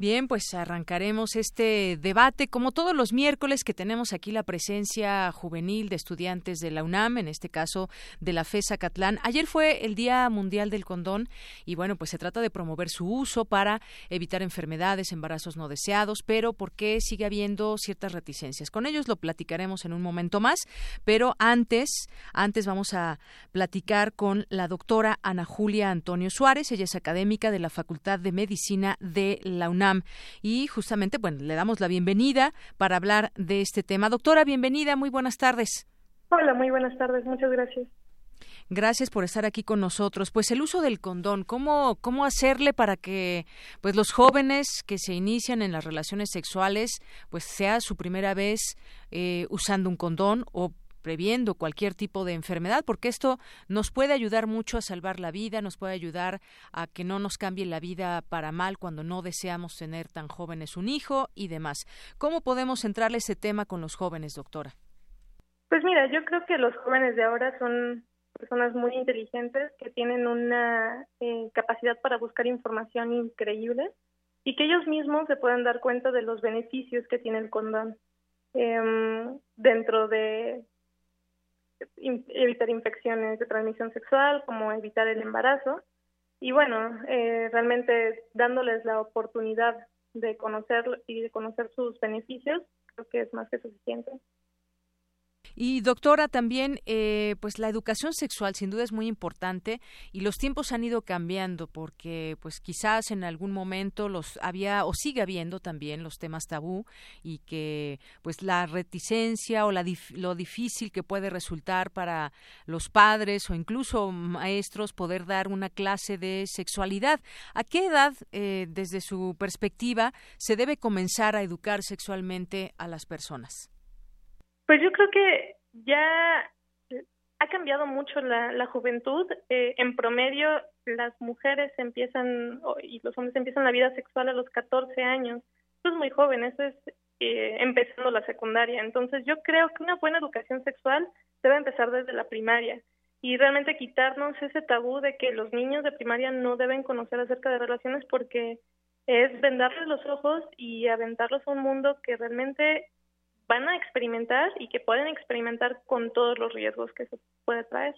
Bien, pues arrancaremos este debate como todos los miércoles que tenemos aquí la presencia juvenil de estudiantes de la UNAM, en este caso de la FESA Catlán. Ayer fue el Día Mundial del Condón y bueno, pues se trata de promover su uso para evitar enfermedades, embarazos no deseados, pero ¿por qué sigue habiendo ciertas reticencias? Con ellos lo platicaremos en un momento más, pero antes, antes vamos a platicar con la doctora Ana Julia Antonio Suárez, ella es académica de la Facultad de Medicina de la UNAM y justamente, bueno, le damos la bienvenida para hablar de este tema. Doctora, bienvenida, muy buenas tardes. Hola, muy buenas tardes, muchas gracias. Gracias por estar aquí con nosotros. Pues el uso del condón, ¿cómo, cómo hacerle para que pues los jóvenes que se inician en las relaciones sexuales pues sea su primera vez eh, usando un condón o previendo cualquier tipo de enfermedad, porque esto nos puede ayudar mucho a salvar la vida, nos puede ayudar a que no nos cambie la vida para mal cuando no deseamos tener tan jóvenes un hijo y demás. ¿Cómo podemos centrarle ese tema con los jóvenes, doctora? Pues mira, yo creo que los jóvenes de ahora son personas muy inteligentes que tienen una eh, capacidad para buscar información increíble y que ellos mismos se pueden dar cuenta de los beneficios que tiene el condón em, dentro de evitar infecciones de transmisión sexual, como evitar el embarazo. Y bueno, eh, realmente dándoles la oportunidad de conocerlo y de conocer sus beneficios, creo que es más que suficiente. Y doctora, también, eh, pues la educación sexual sin duda es muy importante y los tiempos han ido cambiando porque, pues quizás en algún momento los había o sigue habiendo también los temas tabú y que, pues la reticencia o la lo difícil que puede resultar para los padres o incluso maestros poder dar una clase de sexualidad. ¿A qué edad, eh, desde su perspectiva, se debe comenzar a educar sexualmente a las personas? Pues yo creo que ya ha cambiado mucho la, la juventud. Eh, en promedio, las mujeres empiezan y los hombres empiezan la vida sexual a los 14 años. Eso es muy joven, eso es eh, empezando la secundaria. Entonces, yo creo que una buena educación sexual debe empezar desde la primaria y realmente quitarnos ese tabú de que los niños de primaria no deben conocer acerca de relaciones porque es vendarles los ojos y aventarlos a un mundo que realmente van a experimentar y que pueden experimentar con todos los riesgos que eso puede traer.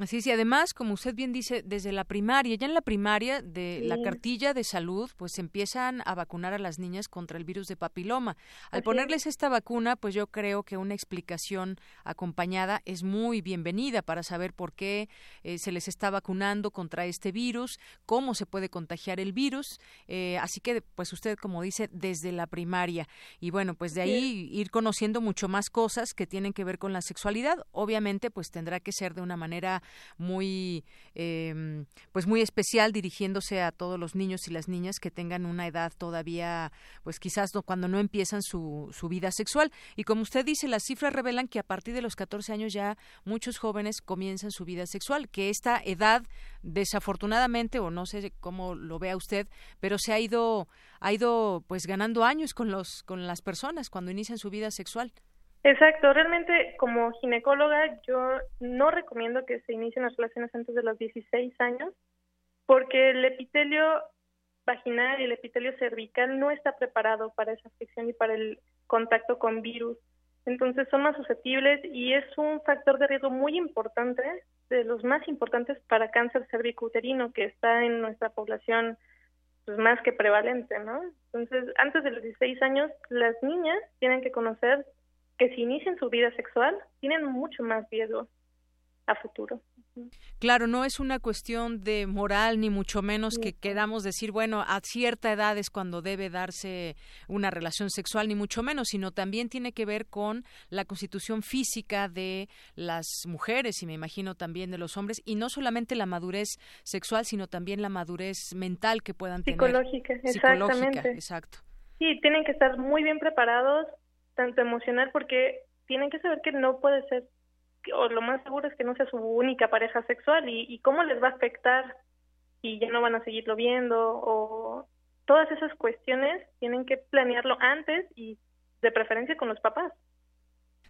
Así es, y además, como usted bien dice, desde la primaria, ya en la primaria de la cartilla de salud, pues empiezan a vacunar a las niñas contra el virus de papiloma. Al ponerles esta vacuna, pues yo creo que una explicación acompañada es muy bienvenida para saber por qué eh, se les está vacunando contra este virus, cómo se puede contagiar el virus. Eh, así que, pues usted, como dice, desde la primaria. Y bueno, pues de ahí ir conociendo mucho más cosas que tienen que ver con la sexualidad. Obviamente, pues tendrá que ser de una manera muy, eh, pues muy especial dirigiéndose a todos los niños y las niñas que tengan una edad todavía, pues quizás no, cuando no empiezan su, su vida sexual. Y como usted dice, las cifras revelan que a partir de los 14 años ya muchos jóvenes comienzan su vida sexual, que esta edad, desafortunadamente, o no sé cómo lo vea usted, pero se ha ido, ha ido pues ganando años con los, con las personas cuando inician su vida sexual. Exacto, realmente como ginecóloga yo no recomiendo que se inicien las relaciones antes de los 16 años porque el epitelio vaginal y el epitelio cervical no está preparado para esa fricción y para el contacto con virus. Entonces son más susceptibles y es un factor de riesgo muy importante, de los más importantes para cáncer cervicouterino que está en nuestra población pues más que prevalente, ¿no? Entonces, antes de los 16 años, las niñas tienen que conocer que si inician su vida sexual tienen mucho más riesgo. a futuro. Claro, no es una cuestión de moral ni mucho menos que queramos decir, bueno, a cierta edad es cuando debe darse una relación sexual, ni mucho menos, sino también tiene que ver con la constitución física de las mujeres y me imagino también de los hombres, y no solamente la madurez sexual, sino también la madurez mental que puedan tener. Psicológica, exactamente. exacto. Sí, tienen que estar muy bien preparados, tanto emocional, porque tienen que saber que no puede ser o lo más seguro es que no sea su única pareja sexual y, y cómo les va a afectar y ya no van a seguirlo viendo o todas esas cuestiones tienen que planearlo antes y de preferencia con los papás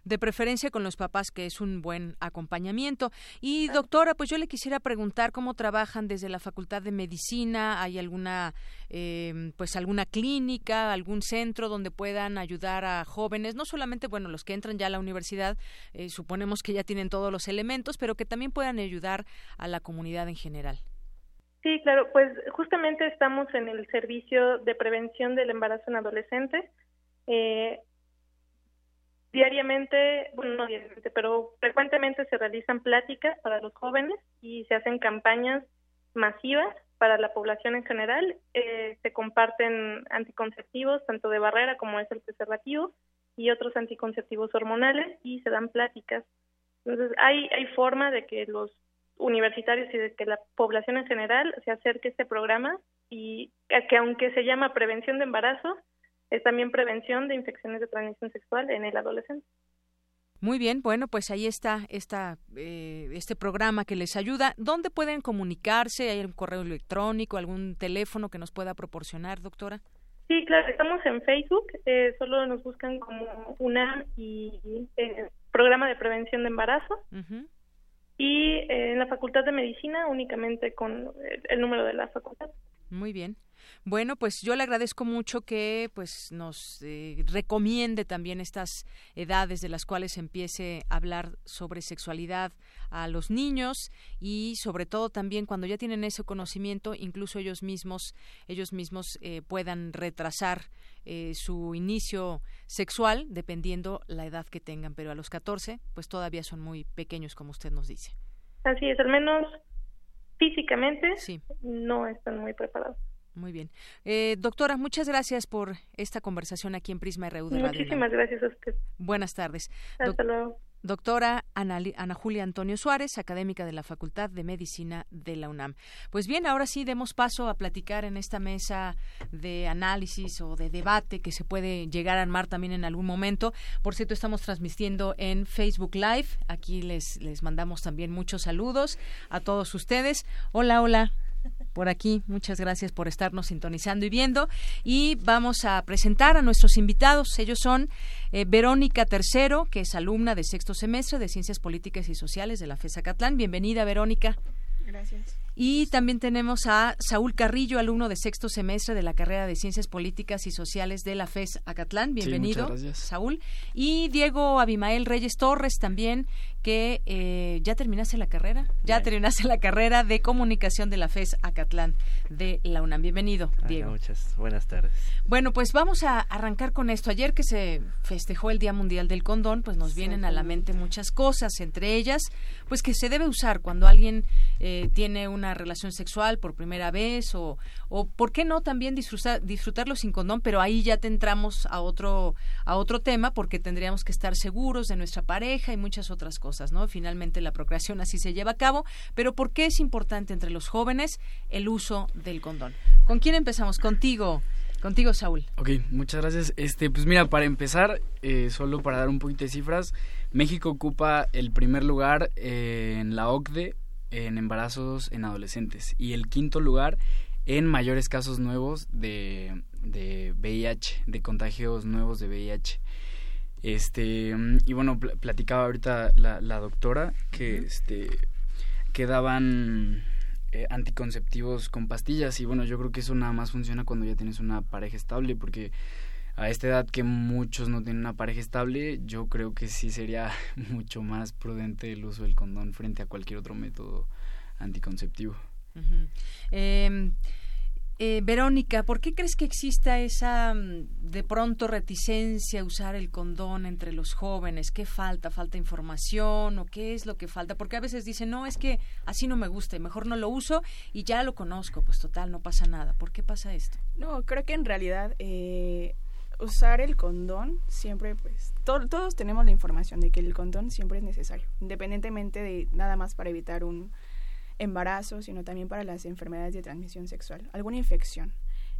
de preferencia con los papás, que es un buen acompañamiento. Y doctora, pues yo le quisiera preguntar cómo trabajan desde la Facultad de Medicina. ¿Hay alguna, eh, pues alguna clínica, algún centro donde puedan ayudar a jóvenes, no solamente, bueno, los que entran ya a la universidad, eh, suponemos que ya tienen todos los elementos, pero que también puedan ayudar a la comunidad en general? Sí, claro, pues justamente estamos en el servicio de prevención del embarazo en adolescentes. Eh, Diariamente, bueno, no diariamente, pero frecuentemente se realizan pláticas para los jóvenes y se hacen campañas masivas para la población en general. Eh, se comparten anticonceptivos, tanto de barrera como es el preservativo, y otros anticonceptivos hormonales, y se dan pláticas. Entonces, hay, hay forma de que los universitarios y de que la población en general se acerque a este programa y que aunque se llama prevención de embarazo, es también prevención de infecciones de transmisión sexual en el adolescente. Muy bien, bueno, pues ahí está esta, eh, este programa que les ayuda. ¿Dónde pueden comunicarse? ¿Hay un correo electrónico, algún teléfono que nos pueda proporcionar, doctora? Sí, claro, estamos en Facebook, eh, solo nos buscan como UNAM y eh, Programa de Prevención de Embarazo. Y en la Facultad de Medicina únicamente con el número de la facultad. Muy bien. Bueno, pues yo le agradezco mucho que pues nos eh, recomiende también estas edades de las cuales empiece a hablar sobre sexualidad a los niños y sobre todo también cuando ya tienen ese conocimiento, incluso ellos mismos ellos mismos eh, puedan retrasar eh, su inicio sexual dependiendo la edad que tengan, pero a los 14 pues todavía son muy pequeños como usted nos dice. Así es, al menos físicamente sí. no están muy preparados. Muy bien. Eh, doctora, muchas gracias por esta conversación aquí en Prisma RU de Radio. Muchísimas gracias a usted. Buenas tardes. Hasta luego. Doctora Ana, Ana, Julia Antonio Suárez, académica de la Facultad de Medicina de la UNAM. Pues bien, ahora sí demos paso a platicar en esta mesa de análisis o de debate que se puede llegar a armar también en algún momento. Por cierto, estamos transmitiendo en Facebook Live. Aquí les, les mandamos también muchos saludos a todos ustedes. Hola, hola por aquí. Muchas gracias por estarnos sintonizando y viendo. Y vamos a presentar a nuestros invitados. Ellos son eh, Verónica Tercero, que es alumna de sexto semestre de Ciencias Políticas y Sociales de la FESA Catlán. Bienvenida, Verónica. Gracias. Y también tenemos a Saúl Carrillo, alumno de sexto semestre de la carrera de Ciencias Políticas y Sociales de la FES Acatlán. Bienvenido, Saúl. Y Diego Abimael Reyes Torres también, que eh, ya terminaste la carrera, ya terminaste la carrera de comunicación de la FES Acatlán de la UNAM. Bienvenido, Diego. muchas buenas tardes. Bueno, pues vamos a arrancar con esto. Ayer que se festejó el Día Mundial del Condón, pues nos vienen a la mente muchas cosas, entre ellas, pues que se debe usar cuando alguien eh, tiene una relación sexual por primera vez o, o por qué no también disfrutar, disfrutarlo sin condón, pero ahí ya te entramos a otro, a otro tema porque tendríamos que estar seguros de nuestra pareja y muchas otras cosas. ¿no? Finalmente la procreación así se lleva a cabo, pero ¿por qué es importante entre los jóvenes el uso del condón? ¿Con quién empezamos? Contigo. Contigo, Saúl. Ok, muchas gracias. Este, pues mira, para empezar, eh, solo para dar un poquito de cifras, México ocupa el primer lugar eh, en la OCDE en embarazos en adolescentes. Y el quinto lugar en mayores casos nuevos de, de VIH, de contagios nuevos de VIH. Este, y bueno, platicaba ahorita la, la doctora que, este, que daban eh, anticonceptivos con pastillas. Y bueno, yo creo que eso nada más funciona cuando ya tienes una pareja estable porque a esta edad que muchos no tienen una pareja estable, yo creo que sí sería [LAUGHS] mucho más prudente el uso del condón frente a cualquier otro método anticonceptivo. Eh, Verónica, ¿por qué crees que exista esa mm, de pronto reticencia a usar el condón entre los jóvenes? ¿Qué falta? ¿Falta información o qué es lo que falta? Porque a veces dicen, no, es que así no me gusta y mejor no lo uso y ya lo conozco, pues total, no pasa nada. ¿Por qué pasa esto? No, creo que en realidad eh, usar el condón siempre, pues, todos tenemos la información de que el condón siempre es necesario, independientemente de nada más para evitar un embarazo, sino también para las enfermedades de transmisión sexual, alguna infección.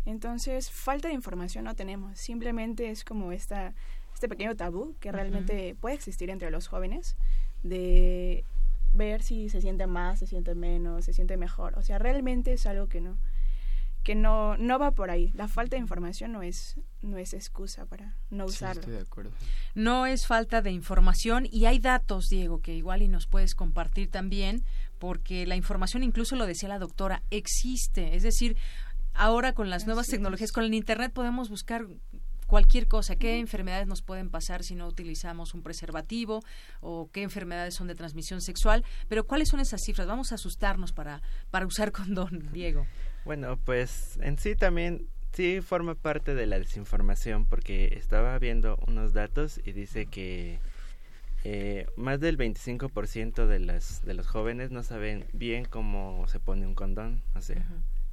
Entonces, falta de información no tenemos, simplemente es como esta, este pequeño tabú que realmente puede existir entre los jóvenes de ver si se siente más, se siente menos, se siente mejor. O sea, realmente es algo que no que no no va por ahí. La falta de información no es no es excusa para no usarlo. estoy de acuerdo. No es falta de información y hay datos, Diego, que igual y nos puedes compartir también porque la información, incluso lo decía la doctora, existe. Es decir, ahora con las nuevas tecnologías, con el Internet podemos buscar cualquier cosa, qué enfermedades nos pueden pasar si no utilizamos un preservativo o qué enfermedades son de transmisión sexual, pero cuáles son esas cifras, vamos a asustarnos para, para usar [LAUGHS] condón, Diego. Bueno, pues en sí también sí forma parte de la desinformación porque estaba viendo unos datos y dice que eh, más del 25% de, las, de los jóvenes no saben bien cómo se pone un condón. O sea,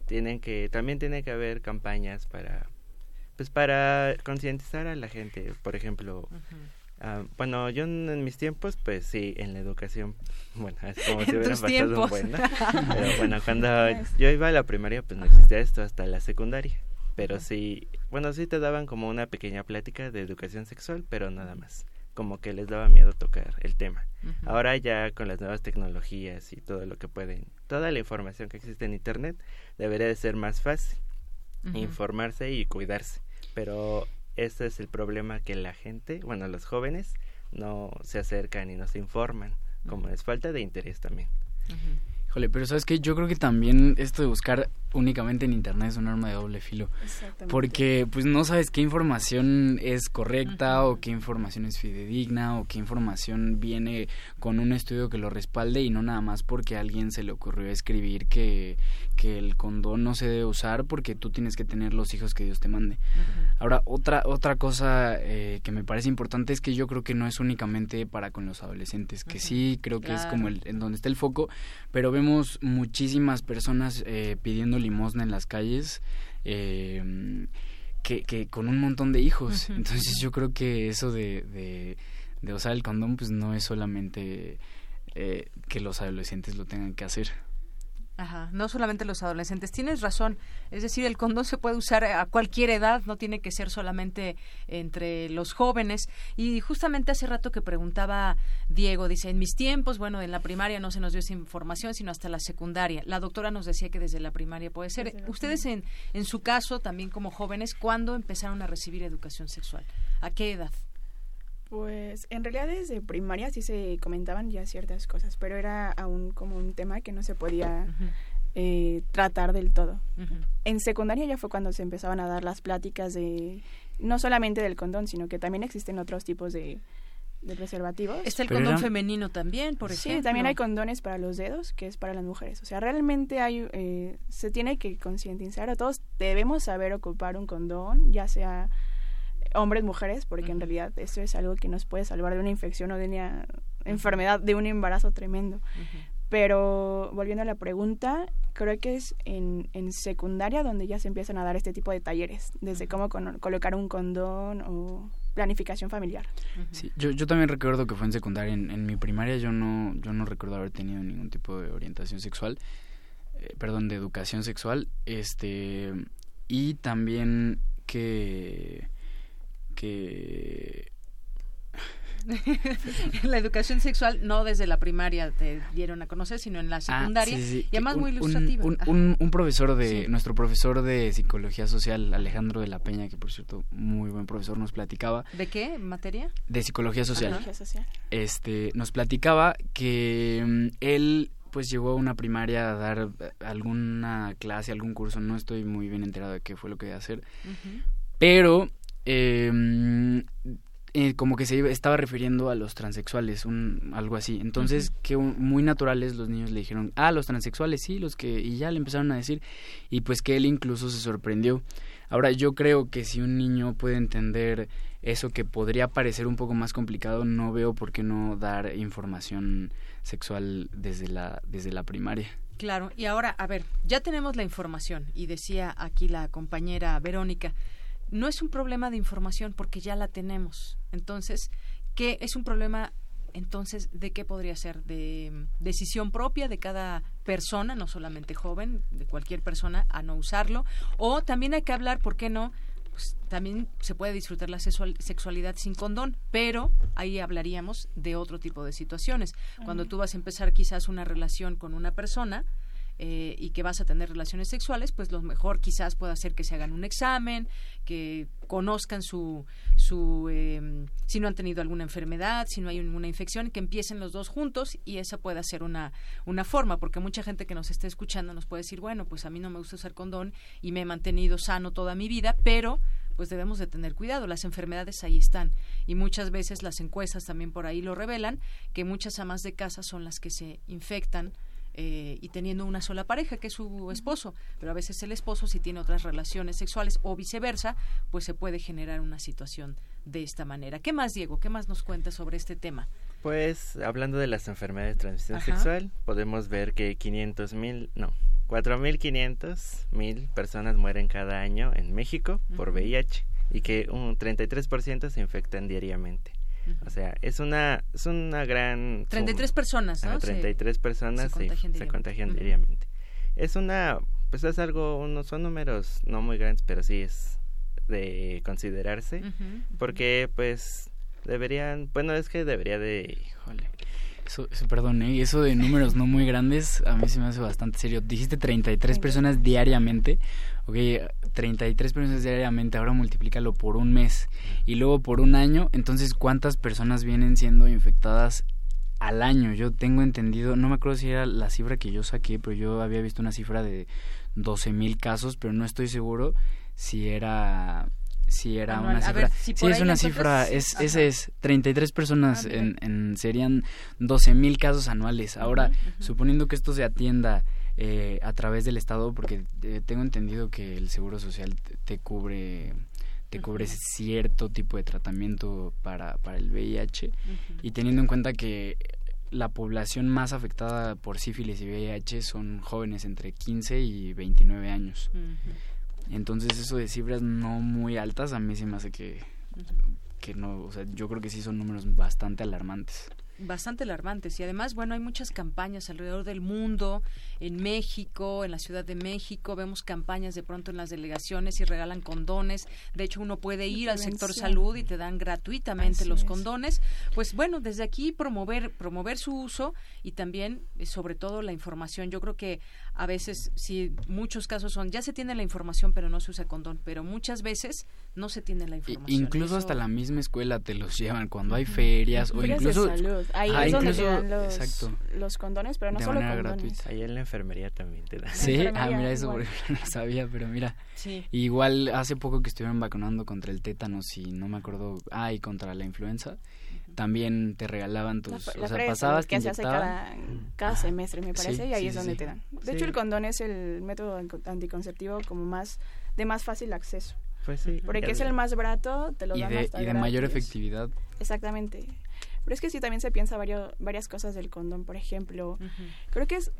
tienen que, también tiene que haber campañas para, pues para concientizar a la gente. Por ejemplo, ah, bueno, yo en, mis tiempos, pues sí, en la educación, [LAUGHS] bueno, es como si hubiera pasado un buen, [LAUGHS] Pero bueno, cuando yo iba a la primaria, pues no existía esto hasta la secundaria. Pero sí, bueno, sí te daban como una pequeña plática de educación sexual, pero nada más. Como que les daba miedo tocar el tema. Ahora ya con las nuevas tecnologías y todo lo que pueden, toda la información que existe en Internet, debería de ser más fácil informarse y cuidarse. Pero ese es el problema que la gente, bueno, los jóvenes no se acercan y no se informan, como es falta de interés también. Híjole, pero sabes que yo creo que también esto de buscar únicamente en internet es un arma de doble filo. Porque pues no sabes qué información es correcta o qué información es fidedigna o qué información viene con un estudio que lo respalde y no nada más porque a alguien se le ocurrió escribir que, que el condón no se debe usar porque tú tienes que tener los hijos que Dios te mande. Ahora, otra, otra cosa eh, que me parece importante es que yo creo que no es únicamente para con los adolescentes, que sí creo que es como el, en donde está el foco, pero vemos muchísimas personas eh, pidiendo limosna en las calles. Eh, que, que, con un montón de hijos. Entonces yo creo que eso de, de, usar el condón pues no es solamente eh, que los adolescentes lo tengan que hacer. Ajá, no solamente los adolescentes. Tienes razón. Es decir, el condón se puede usar a cualquier edad, no tiene que ser solamente entre los jóvenes. Y justamente hace rato que preguntaba Diego, dice, en mis tiempos, bueno, en la primaria no se nos dio esa información, sino hasta la secundaria. La doctora nos decía que desde la primaria puede ser. Ustedes, en, en su caso, también como jóvenes, ¿cuándo empezaron a recibir educación sexual? ¿A qué edad? Pues en realidad desde primaria sí se comentaban ya ciertas cosas, pero era aún como un tema que no se podía eh, tratar del todo. En secundaria ya fue cuando se empezaban a dar las pláticas de no solamente del condón, sino que también existen otros tipos de, preservativos. Está el condón femenino también, por ejemplo. Sí, también hay condones para los dedos, que es para las mujeres. O sea, realmente hay, eh, se tiene que concientizar a todos. Debemos saber ocupar un condón, ya sea hombres, mujeres, porque en realidad eso es algo que nos puede salvar de una infección o de una enfermedad, de un embarazo tremendo. Pero volviendo a la pregunta, creo que es en, en, secundaria donde ya se empiezan a dar este tipo de talleres, desde cómo colocar un condón o planificación familiar. Sí, yo, yo también recuerdo que fue en secundaria. En, mi primaria yo no, yo no recuerdo haber tenido ningún tipo de orientación sexual, eh, perdón, de educación sexual. Este, y también que que [LAUGHS] la educación sexual no desde la primaria te dieron a conocer, sino en la ah, secundaria. Y además muy ilustrativa. Un, profesor de, nuestro profesor de psicología social, Alejandro de la Peña, que por cierto, muy buen profesor, nos platicaba. ¿De qué materia? De psicología social. Este, nos platicaba que mm, él pues llegó a una primaria a dar alguna clase, algún curso, no estoy muy bien enterado de qué fue lo que iba a hacer, pero eh, eh, como que se estaba refiriendo a los transexuales, un, algo así. Entonces, que muy naturales los niños le dijeron, ah, los transexuales, sí, los que, y ya le empezaron a decir, y pues que él incluso se sorprendió. Ahora, yo creo que si un niño puede entender eso que podría parecer un poco más complicado, no veo por qué no dar información sexual desde la, desde la primaria. Claro, y ahora, a ver, ya tenemos la información, y decía aquí la compañera Verónica, no es un problema de información porque ya la tenemos. Entonces, ¿qué es un problema entonces de qué podría ser de mm, decisión propia de cada persona, no solamente joven, de cualquier persona a no usarlo o también hay que hablar, ¿por qué no? Pues también se puede disfrutar la sexualidad sin condón, pero ahí hablaríamos de otro tipo de situaciones. Cuando tú vas a empezar quizás una relación con una persona, eh, y que vas a tener relaciones sexuales, pues lo mejor quizás pueda ser que se hagan un examen, que conozcan su, su eh, si no han tenido alguna enfermedad, si no hay ninguna infección, que empiecen los dos juntos y esa pueda ser una, una forma, porque mucha gente que nos esté escuchando nos puede decir, bueno, pues a mí no me gusta usar condón y me he mantenido sano toda mi vida, pero pues debemos de tener cuidado. Las enfermedades ahí están y muchas veces las encuestas también por ahí lo revelan que muchas amas de casa son las que se infectan eh, y teniendo una sola pareja, que es su esposo, pero a veces el esposo si tiene otras relaciones sexuales o viceversa, pues se puede generar una situación de esta manera. ¿Qué más, Diego? ¿Qué más nos cuenta sobre este tema? Pues hablando de las enfermedades de transmisión sexual, podemos ver que 500 mil, no, 4.500 mil personas mueren cada año en México por VIH y que un 33% se infectan diariamente. O sea, es una, es una gran... 33 personas, ¿no? 33 personas se contagian, diariamente. Es una, pues es algo, unos, son números no muy grandes, pero sí es de considerarse, porque pues deberían, bueno, es que debería de... Híjole. Eso, eso, perdón, ¿eh? eso de números no muy grandes a mí se me hace bastante serio. Dijiste 33 personas diariamente. Ok, 33 personas diariamente, ahora multiplícalo por un mes y luego por un año. Entonces, ¿cuántas personas vienen siendo infectadas al año? Yo tengo entendido, no me acuerdo si era la cifra que yo saqué, pero yo había visto una cifra de 12 mil casos, pero no estoy seguro si era si era una cifra. si sí, es una cifra, es, ese es 33 personas, ah, en, en, serían 12 mil casos anuales. Ahora, suponiendo que esto se atienda eh, a través del Estado, porque eh, tengo entendido que el Seguro Social te, cubre te cubre cierto tipo de tratamiento para, para el VIH y teniendo en cuenta que la población más afectada por sífilis y VIH son jóvenes entre 15 y 29 años. Entonces eso de cifras no muy altas a mí se me hace que, que no, o sea, yo creo que sí son números bastante alarmantes bastante alarmantes. Y además bueno hay muchas campañas alrededor del mundo en México en la Ciudad de México. Vemos campañas de pronto en las delegaciones y regalan condones. De hecho uno puede ir al sector salud y te dan gratuitamente los condones. Pues bueno desde aquí promover promover su uso y también eh, sobre todo la información. Yo creo que a veces si muchos casos son ya se tiene la información pero no se usa condón pero muchas veces no se tiene la información. incluso hasta la misma escuela te los llevan cuando hay ferias o incluso ahí es donde te dan los, los condones pero no solo condones. ahí en la enfermería también te dan. Sí ah mira eso por ejemplo [LAUGHS] no sabía pero mira igual hace poco que estuvieron vacunando contra el tétanos y no me acuerdo ah y contra la influenza también te regalaban tus, o sea, pasabas que se hace cada, cada semestre me parece y ahí es donde te dan. De hecho el condón es el método anticonceptivo como más de más fácil acceso. Pues sí. Porque es el más barato, te lo dan de, Y de mayor efectividad. Exactamente. Pero es que sí también se piensa varios, varias cosas del condón, por ejemplo. Creo que es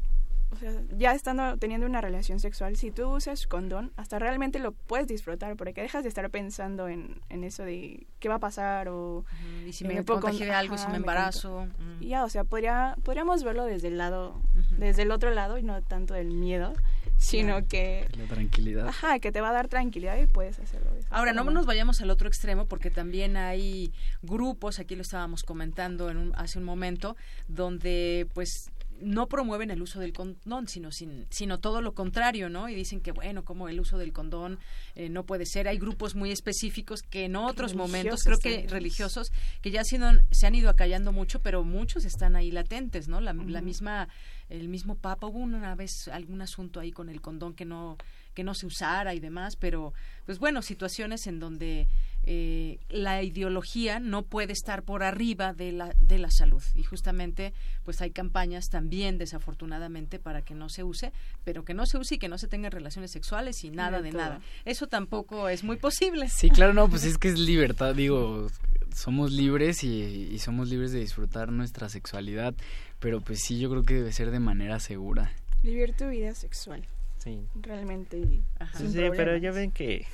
o sea, ya estando teniendo una relación sexual, si tú usas condón, hasta realmente lo puedes disfrutar, porque dejas de estar pensando en, en eso de qué va a pasar o... y si me, puedo de algo, si me embarazo. ya, o sea, podría, podríamos verlo desde el lado, desde el otro lado y no tanto el miedo, sino que... La tranquilidad. Ajá, que te va a dar tranquilidad y puedes hacerlo. Ahora, no nos vayamos al otro extremo porque también hay grupos, aquí lo estábamos comentando en hace un momento, donde pues no promueven el uso del condón, sino, sino todo lo contrario, ¿no? Y dicen que, bueno, como el uso del condón eh, no puede ser. Hay grupos muy específicos que en otros momentos, creo que religiosos, que ya se han ido acallando mucho, pero muchos están ahí latentes, ¿no? La, la misma, el mismo Papa, hubo una vez algún asunto ahí con el condón que no que no se usara y demás, pero pues bueno, situaciones en donde eh, la ideología no puede estar por arriba de la, de la salud. Y justamente, pues hay campañas también, desafortunadamente, para que no se use, pero que no se use y que no se tengan relaciones sexuales y nada de, nada. Eso tampoco es muy posible. Sí, claro, no, pues [LAUGHS] es que es libertad, digo, somos libres y, y somos libres de disfrutar nuestra sexualidad, pero pues sí, yo creo que debe ser de manera segura. Vivir tu vida sexual. Sí. Realmente. sí, pero ya ven que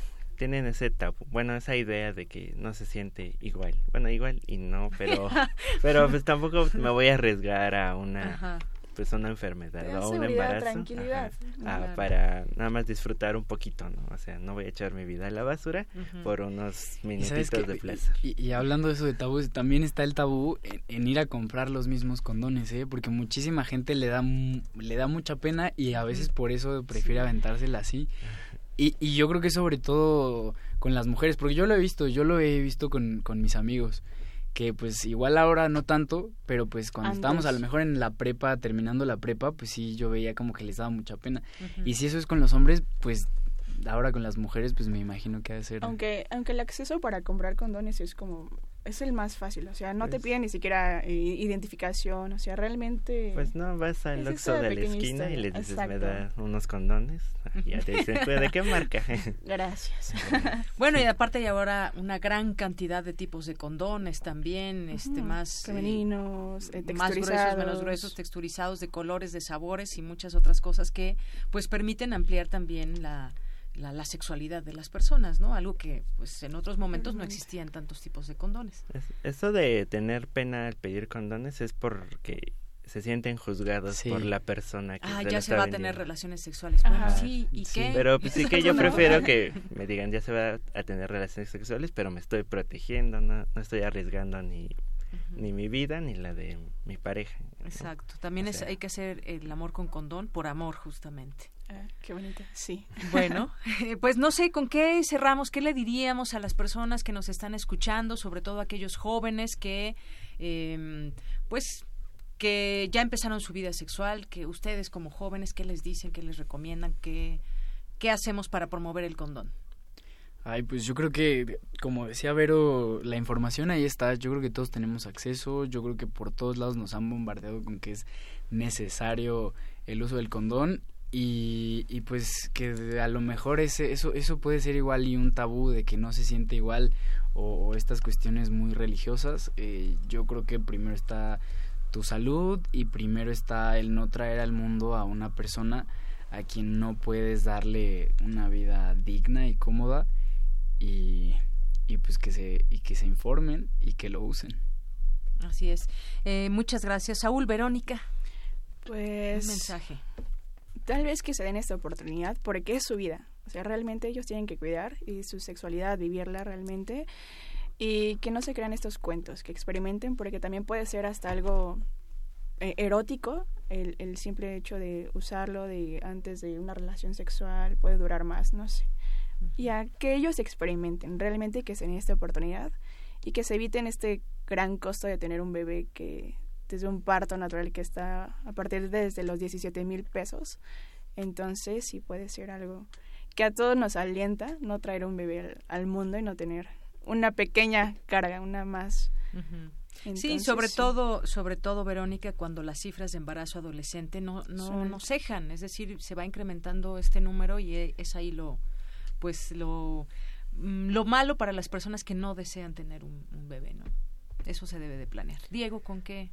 tienen ese tabú, bueno, esa idea de que no se siente igual. Bueno, igual y no, pero [LAUGHS] pero pues tampoco me voy a arriesgar a una pues una enfermedad o un embarazo para nada más disfrutar un poquito, ¿no? O sea, no voy a echar mi vida a la basura por unos minutitos de placer. Y, hablando de eso de tabú, también está el tabú en, ir a comprar los mismos condones, ¿eh? Porque muchísima gente le da le da mucha pena y a veces por eso prefiere aventársela así. Y, y yo creo que sobre todo con las mujeres, porque yo lo he visto, yo lo he visto con, con mis amigos, que pues igual ahora no tanto, pero pues cuando estábamos a lo mejor en la prepa, terminando la prepa, pues sí, yo veía como que les daba mucha pena. Y si eso es con los hombres, pues ahora con las mujeres, pues me imagino que ha de ser. Aunque, aunque el acceso para comprar condones es como es el más fácil, o sea, no te pues piden ni siquiera eh, identificación, o sea, realmente... Pues no, vas al Oxxo de la esquina y le dices, me da unos condones, ya te dicen, ¿de qué marca? [LAUGHS] Gracias. [LAUGHS] bueno, y aparte hay ahora una gran cantidad de tipos de condones también, este, más... Eh, Femeninos, eh, Más gruesos, menos gruesos, texturizados, de colores, de sabores y muchas otras cosas que, pues, permiten ampliar también la la, sexualidad de las personas, ¿no? Algo que pues en otros momentos no existían tantos tipos de condones. eso de tener pena al pedir condones es porque se sienten juzgados por la persona que ah, se ya se va a tener relaciones sexuales. Bueno, sí, ¿y qué? Pero pues, sí que yo prefiero que me digan ya se va a tener relaciones sexuales, pero me estoy protegiendo, no, no estoy arriesgando ni ni mi vida ni la de mi pareja. Exacto. También es, hay que hacer el amor con condón por amor, justamente. Ah, qué bonita, sí. Bueno, [LAUGHS] pues no sé con qué cerramos, qué le diríamos a las personas que nos están escuchando, sobre todo a aquellos jóvenes que, eh, pues, que ya empezaron su vida sexual, que ustedes como jóvenes, ¿qué les dicen, qué les recomiendan, qué, qué hacemos para promover el condón? Ay, pues yo creo que, como decía Vero, la información ahí está. Yo creo que todos tenemos acceso. Yo creo que por todos lados nos han bombardeado con que es necesario el uso del condón. Y, y pues que a lo mejor ese, eso, eso puede ser igual y un tabú de que no se siente igual o, estas cuestiones muy religiosas. Eh, yo creo que primero está tu salud y primero está el no traer al mundo a una persona a quien no puedes darle una vida digna y cómoda y, y pues que se, y que se informen y que lo usen. Así es. Eh, muchas gracias. Saúl, Verónica. Pues... Un mensaje. Tal vez que se den esta oportunidad porque es su vida. O sea, realmente ellos tienen que cuidar y su sexualidad, vivirla realmente. Y que no se crean estos cuentos, que experimenten porque también puede ser hasta algo eh, erótico el, el simple hecho de usarlo de antes de una relación sexual puede durar más, no sé y a que ellos experimenten, realmente que se den esta oportunidad y que se eviten este gran costo de tener un bebé que desde un parto natural que está a partir de desde los 17 mil pesos. Entonces sí puede ser algo que a todos nos alienta no traer un bebé al, mundo y no tener una pequeña carga, una más. sí, sobre todo, sobre todo Verónica, cuando las cifras de embarazo adolescente no no, no cejan, es decir, se va incrementando este número y e, es ahí lo pues lo, mm, lo malo para las personas que no desean tener un, bebé, ¿no? Eso se debe de planear. Diego, ¿con qué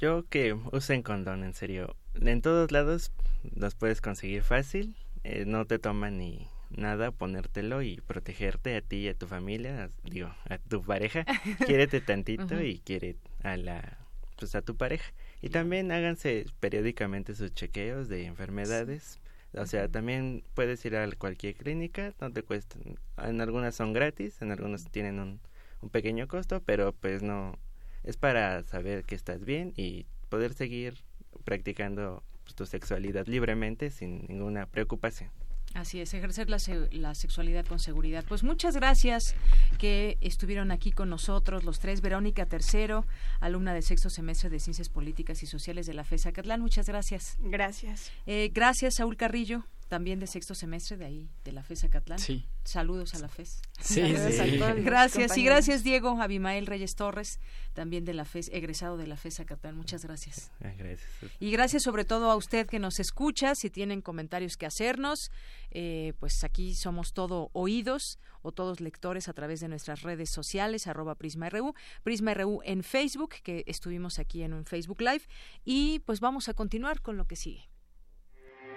Yo que usen condón, en serio. En todos lados los puedes conseguir fácil. Eh, no te toma ni nada ponértelo y protegerte a ti y a tu familia, digo, a tu pareja. [LAUGHS] Quiérete tantito y quiere a la pues a tu pareja. Y también háganse periódicamente sus chequeos de enfermedades. O sea, también puedes ir a cualquier clínica, no te cuestan. En algunas son gratis, en algunas tienen un, un pequeño costo, pero pues no. Es para saber que estás bien y poder seguir practicando pues, tu sexualidad libremente sin ninguna preocupación. Así es, ejercer la, la, sexualidad con seguridad. Pues muchas gracias que estuvieron aquí con nosotros los tres. Verónica Tercero, alumna de sexto semestre de Ciencias Políticas y Sociales de la FESA Catlán. Muchas gracias. Gracias. Eh, gracias, Saúl Carrillo. También de sexto semestre de ahí, de la FES Acatlán. Sí. Saludos a la FES. Sí, [LAUGHS] sí. Gracias y gracias Diego Abimael Reyes Torres, también de la FES, egresado de la FES Acatlán. Muchas gracias. Ah, gracias. Y gracias sobre todo a usted que nos escucha. Si tienen comentarios que hacernos, eh, pues aquí somos todo oídos o todos lectores a través de nuestras redes sociales, arroba PrismaRU, PrismaRU en Facebook, que estuvimos aquí en un Facebook Live. Y pues vamos a continuar con lo que sigue.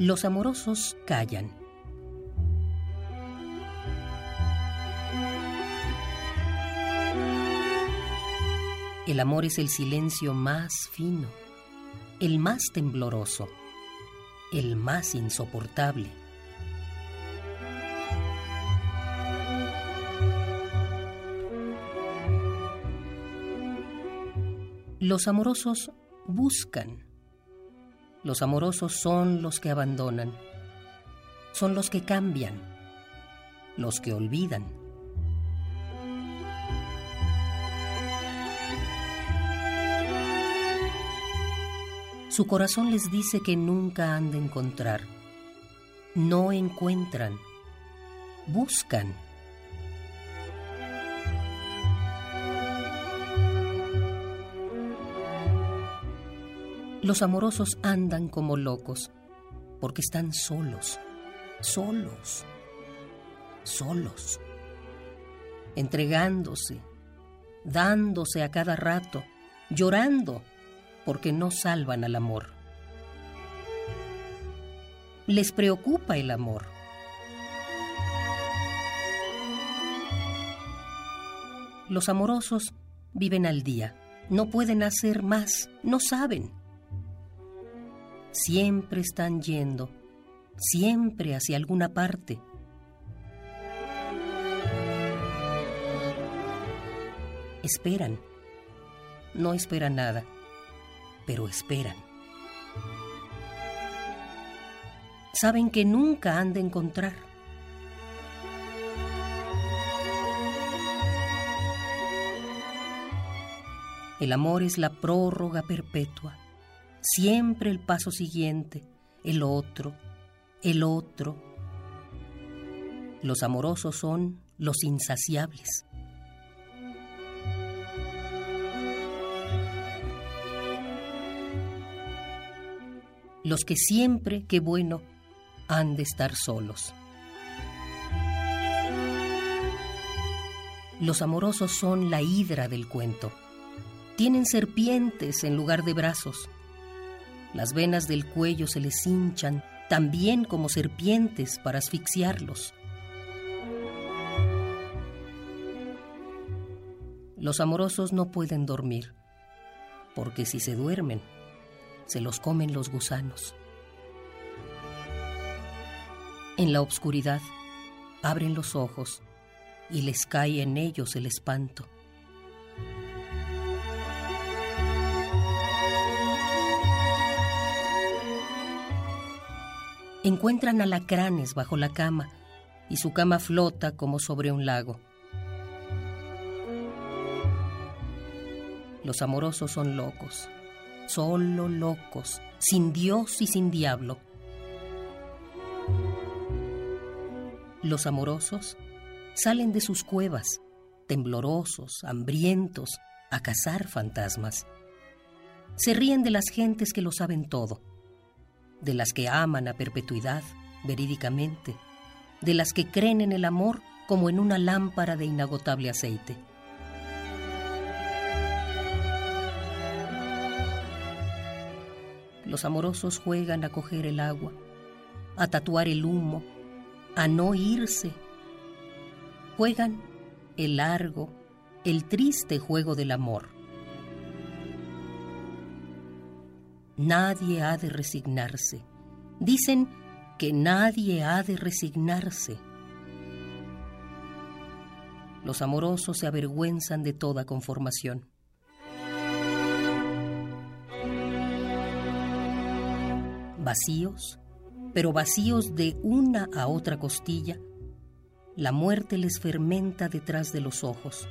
Los amorosos callan. El amor es el silencio más fino, el más tembloroso, el más insoportable. Los amorosos buscan. Los amorosos son los que abandonan, son los que cambian, los que olvidan. Su corazón les dice que nunca han de encontrar. No encuentran, buscan. Los amorosos andan como locos porque están solos, solos, solos, entregándose, dándose a cada rato, llorando porque no salvan al amor. Les preocupa el amor. Los amorosos viven al día, no pueden hacer más, no saben. Siempre están yendo, siempre hacia alguna parte. Esperan, no esperan nada pero esperan. Saben que nunca han de encontrar. El amor es la prórroga perpetua, siempre el paso siguiente, el otro, el otro. Los amorosos son los insaciables. los que siempre, qué bueno, han de estar solos. Los amorosos son la hidra del cuento. Tienen serpientes en lugar de brazos. Las venas del cuello se les hinchan también como serpientes para asfixiarlos. Los amorosos no pueden dormir, porque si se duermen, se los comen los gusanos. En la oscuridad abren los ojos y les cae en ellos el espanto. Encuentran alacranes bajo la cama y su cama flota como sobre un lago. Los amorosos son locos solo locos, sin Dios y sin diablo. Los amorosos salen de sus cuevas, temblorosos, hambrientos, a cazar fantasmas. Se ríen de las gentes que lo saben todo, de las que aman a perpetuidad, verídicamente, de las que creen en el amor como en una lámpara de inagotable aceite. Los amorosos juegan a coger el agua, a tatuar el humo, a no irse. Juegan el largo, el triste juego del amor. Nadie ha de resignarse. Dicen que nadie ha de resignarse. Los amorosos se avergüenzan de toda conformación. Vacíos, pero vacíos de una a otra costilla, la muerte les fermenta detrás de los ojos,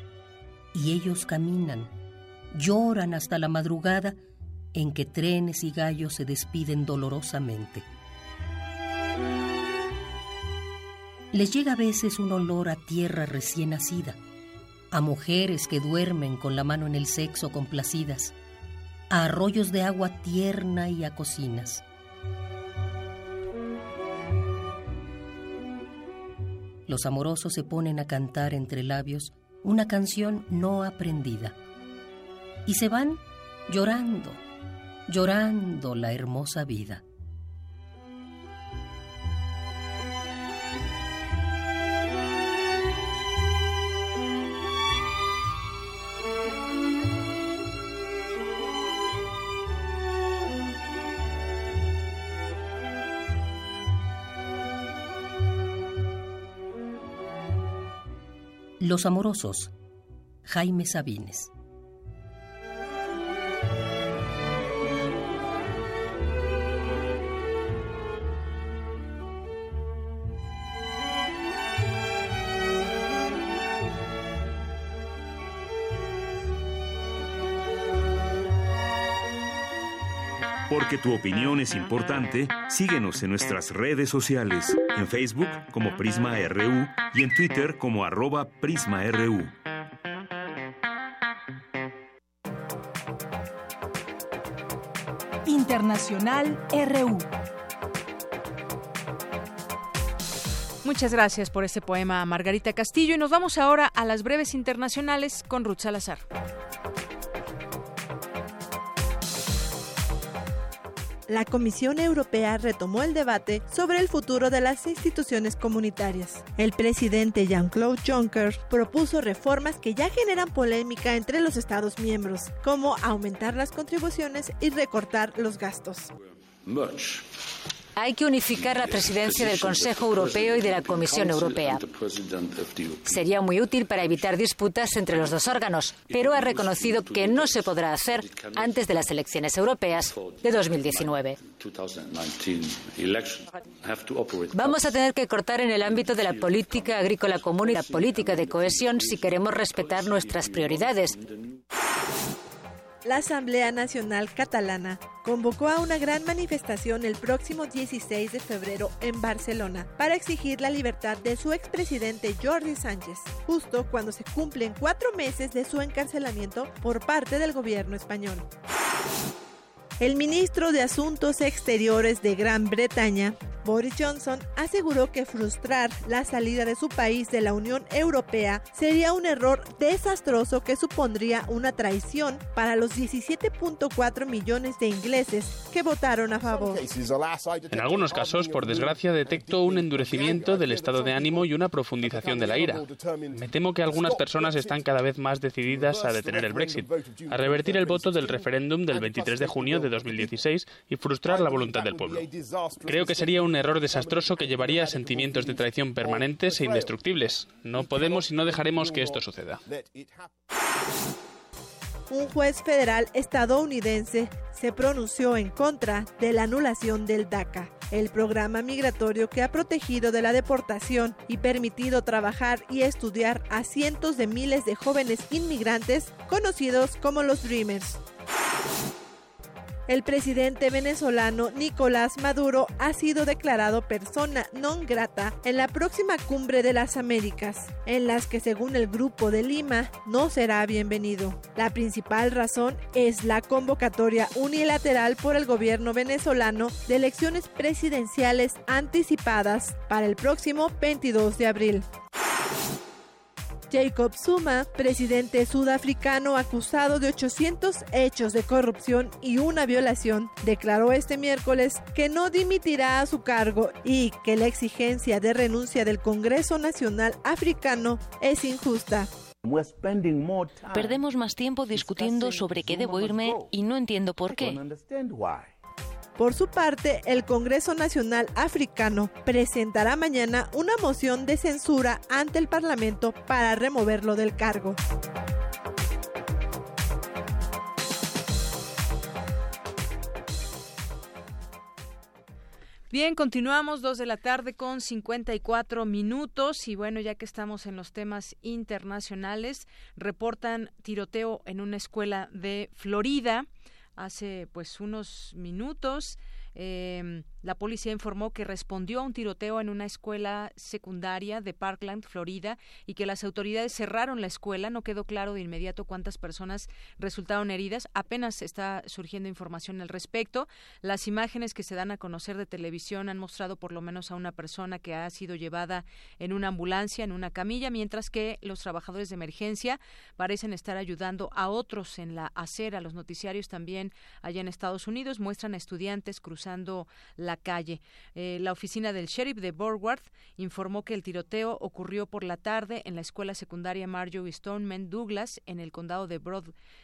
y ellos caminan, lloran hasta la madrugada en que trenes y gallos se despiden dolorosamente. Les llega a veces un olor a tierra recién nacida, a mujeres que duermen con la mano en el sexo complacidas, a arroyos de agua tierna y a cocinas. Los amorosos se ponen a cantar entre labios una canción no aprendida y se van llorando, llorando la hermosa vida. Los Amorosos, Jaime Sabines. Porque tu opinión es importante, síguenos en nuestras redes sociales, en Facebook como Prisma RU y en Twitter como arroba PrismaRU. Internacional RU. Muchas gracias por este poema, Margarita Castillo. Y nos vamos ahora a las breves internacionales con Ruth Salazar. La Comisión Europea retomó el debate sobre el futuro de las instituciones comunitarias. El presidente Jean-Claude Juncker propuso reformas que ya generan polémica entre los Estados miembros, como aumentar las contribuciones y recortar los gastos. Hay que unificar la presidencia del Consejo Europeo y de la Comisión Europea. Sería muy útil para evitar disputas entre los dos órganos, pero ha reconocido que no se podrá hacer antes de las elecciones europeas de 2019. Vamos a tener que cortar en el ámbito de la política agrícola común y la política de cohesión si queremos respetar nuestras prioridades la Asamblea Nacional Catalana convocó a una gran manifestación el próximo 16 de febrero en Barcelona para exigir la libertad de su expresidente Jordi Sánchez, justo cuando se cumplen cuatro meses de su encarcelamiento por parte del gobierno español. El ministro de Asuntos Exteriores de Gran Bretaña, Boris Johnson, aseguró que frustrar la salida de su país de la Unión Europea sería un error desastroso que supondría una traición para los 17.4 millones de ingleses que votaron a favor. En algunos casos, por desgracia, detecto un endurecimiento del estado de ánimo y una profundización de la ira. Me temo que algunas personas están cada vez más decididas a detener el Brexit, a revertir el voto del referéndum del 23 de junio 2016 y frustrar la voluntad del pueblo. Creo que sería un error desastroso que llevaría a sentimientos de traición permanentes e indestructibles. No podemos y no dejaremos que esto suceda. Un juez federal estadounidense se pronunció en contra de la anulación del DACA, el programa migratorio que ha protegido de la deportación y permitido trabajar y estudiar a cientos de miles de jóvenes inmigrantes conocidos como los Dreamers. El presidente venezolano Nicolás Maduro ha sido declarado persona non grata en la próxima cumbre de las Américas, en las que según el Grupo de Lima no será bienvenido. La principal razón es la convocatoria unilateral por el gobierno venezolano de elecciones presidenciales anticipadas para el próximo 22 de abril. Jacob Zuma, presidente sudafricano acusado de 800 hechos de corrupción y una violación, declaró este miércoles que no dimitirá a su cargo y que la exigencia de renuncia del Congreso Nacional Africano es injusta. Perdemos más tiempo discutiendo sobre qué debo irme y no entiendo por qué. Por su parte, el Congreso Nacional Africano presentará mañana una moción de censura ante el Parlamento para removerlo del cargo. Bien, continuamos dos de la tarde con 54 minutos y bueno, ya que estamos en los temas internacionales, reportan tiroteo en una escuela de Florida hace pues unos minutos. Eh, la policía informó que respondió a un tiroteo en una escuela secundaria de Parkland, Florida, y que las autoridades cerraron la escuela. No quedó claro de inmediato cuántas personas resultaron heridas. Apenas está surgiendo información al respecto. Las imágenes que se dan a conocer de televisión han mostrado por lo menos a una persona que ha sido llevada en una ambulancia, en una camilla, mientras que los trabajadores de emergencia parecen estar ayudando a otros en la acera. Los noticiarios también allá en Estados Unidos muestran a estudiantes cruzando la calle. Eh, la oficina del sheriff de Borgwarth informó que el tiroteo ocurrió por la tarde en la escuela secundaria Marjorie Stoneman Douglas en el condado de,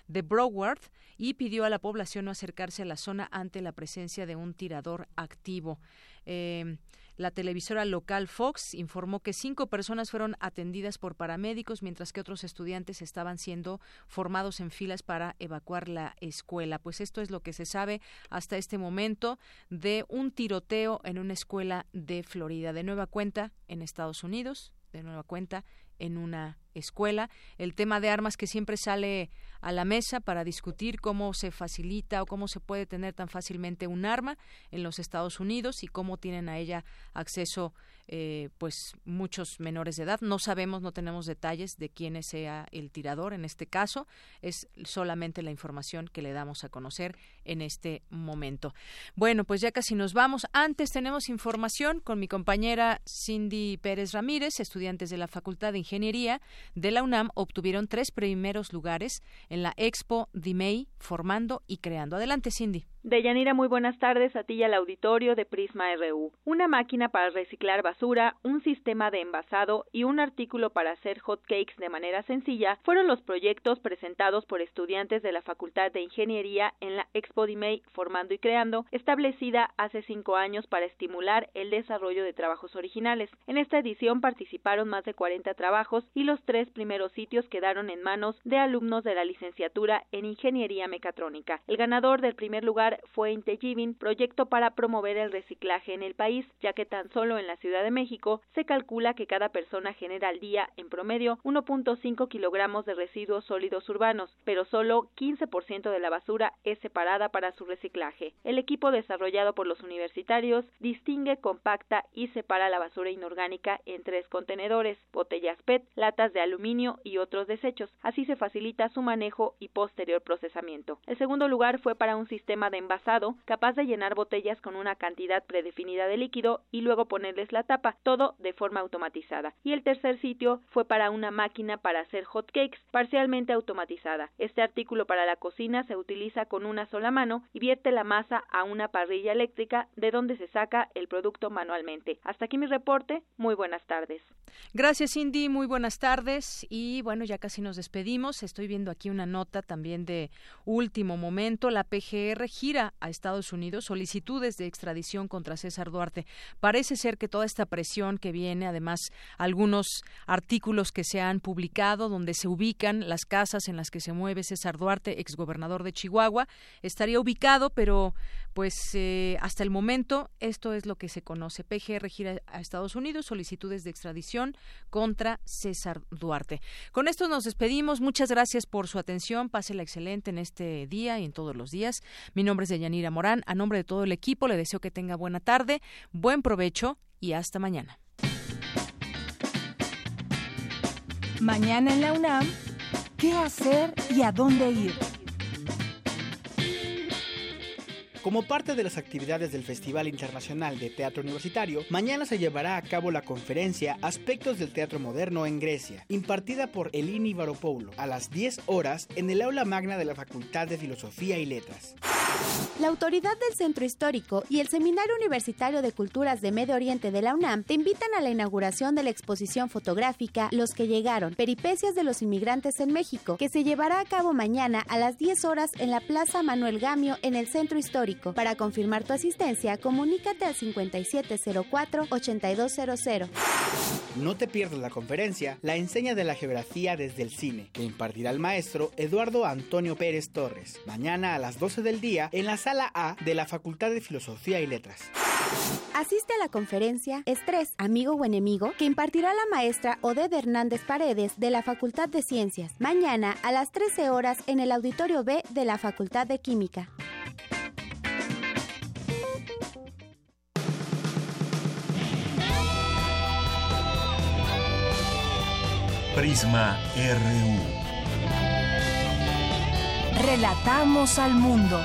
de Broward y pidió a la población no acercarse a la zona ante la presencia de un tirador activo. Eh, la televisora local Fox informó que cinco personas fueron atendidas por paramédicos, mientras que otros estudiantes estaban siendo formados en filas para evacuar la escuela. Pues esto es lo que se sabe hasta este momento de un tiroteo en una escuela de Florida. De nueva cuenta en Estados Unidos, de nueva cuenta en una escuela. El tema de armas que siempre sale a la mesa para discutir cómo se facilita o cómo se puede tener tan fácilmente un arma en los Estados Unidos y cómo tienen a ella acceso eh, pues muchos menores de edad. No sabemos, no tenemos detalles de quién sea el tirador en este caso. Es solamente la información que le damos a conocer en este momento. Bueno, pues ya casi nos vamos. Antes tenemos información con mi compañera Cindy Pérez Ramírez, estudiantes de la Facultad de Ingeniería de la UNAM obtuvieron tres primeros lugares en la Expo DIMEI, formando y creando. Adelante, Cindy. Deyanira, muy buenas tardes a ti y al auditorio de Prisma RU. Una máquina para reciclar basura, un sistema de envasado y un artículo para hacer hot cakes de manera sencilla fueron los proyectos presentados por estudiantes de la Facultad de Ingeniería en la Expo DIMEI Formando y Creando, establecida hace cinco años para estimular el desarrollo de trabajos originales. En esta edición participaron más de 40 trabajos y los tres primeros sitios quedaron en manos de alumnos de la licenciatura en Ingeniería Mecatrónica. El ganador del primer lugar fue Integiving, proyecto para promover el reciclaje en el país, ya que tan solo en la Ciudad de México se calcula que cada persona genera al día, en promedio, 1.5 kilogramos de residuos sólidos urbanos, pero solo 15% de la basura es separada para su reciclaje. El equipo desarrollado por los universitarios distingue, compacta y separa la basura inorgánica en tres contenedores, botellas PET, latas de aluminio y otros desechos. Así se facilita su manejo y posterior procesamiento. El segundo lugar fue para un sistema de envasado capaz de llenar botellas con una cantidad predefinida de líquido y luego ponerles la tapa, todo de forma automatizada. Y el tercer sitio fue para una máquina para hacer hot cakes parcialmente automatizada. Este artículo para la cocina se utiliza con una sola mano y vierte la masa a una parrilla eléctrica de donde se saca el producto manualmente. Hasta aquí mi reporte. Muy buenas tardes. Gracias, Cindy. Muy buenas tardes. Y bueno, ya casi nos despedimos. Estoy viendo aquí una nota también de último momento. La PGR gira a Estados Unidos solicitudes de extradición contra César Duarte. Parece ser que toda esta presión que viene, además algunos artículos que se han publicado donde se ubican las casas en las que se mueve César Duarte, exgobernador de Chihuahua, estaría ubicado, pero pues eh, hasta el momento esto es lo que se conoce. PGR gira a Estados Unidos solicitudes de extradición contra César Duarte. Con esto nos despedimos. Muchas gracias por su atención. Pásela excelente en este día y en todos los días. Mi nombre es Deyanira Morán. A nombre de todo el equipo le deseo que tenga buena tarde, buen provecho y hasta mañana. Mañana en la UNAM, ¿qué hacer y a dónde ir? Como parte de las actividades del Festival Internacional de Teatro Universitario, mañana se llevará a cabo la conferencia Aspectos del Teatro Moderno en Grecia, impartida por Elini Varopoulo, a las 10 horas en el aula magna de la Facultad de Filosofía y Letras. La autoridad del Centro Histórico y el Seminario Universitario de Culturas de Medio Oriente de la UNAM te invitan a la inauguración de la exposición fotográfica Los que llegaron, peripecias de los inmigrantes en México, que se llevará a cabo mañana a las 10 horas en la Plaza Manuel Gamio en el Centro Histórico. Para confirmar tu asistencia, comunícate al 5704-8200. No te pierdas la conferencia La enseña de la geografía desde el cine, que impartirá el maestro Eduardo Antonio Pérez Torres, mañana a las 12 del día en la sala A de la Facultad de Filosofía y Letras. Asiste a la conferencia Estrés, amigo o enemigo, que impartirá la maestra Oded Hernández Paredes de la Facultad de Ciencias, mañana a las 13 horas en el Auditorio B de la Facultad de Química. Prisma RU. Relatamos al mundo.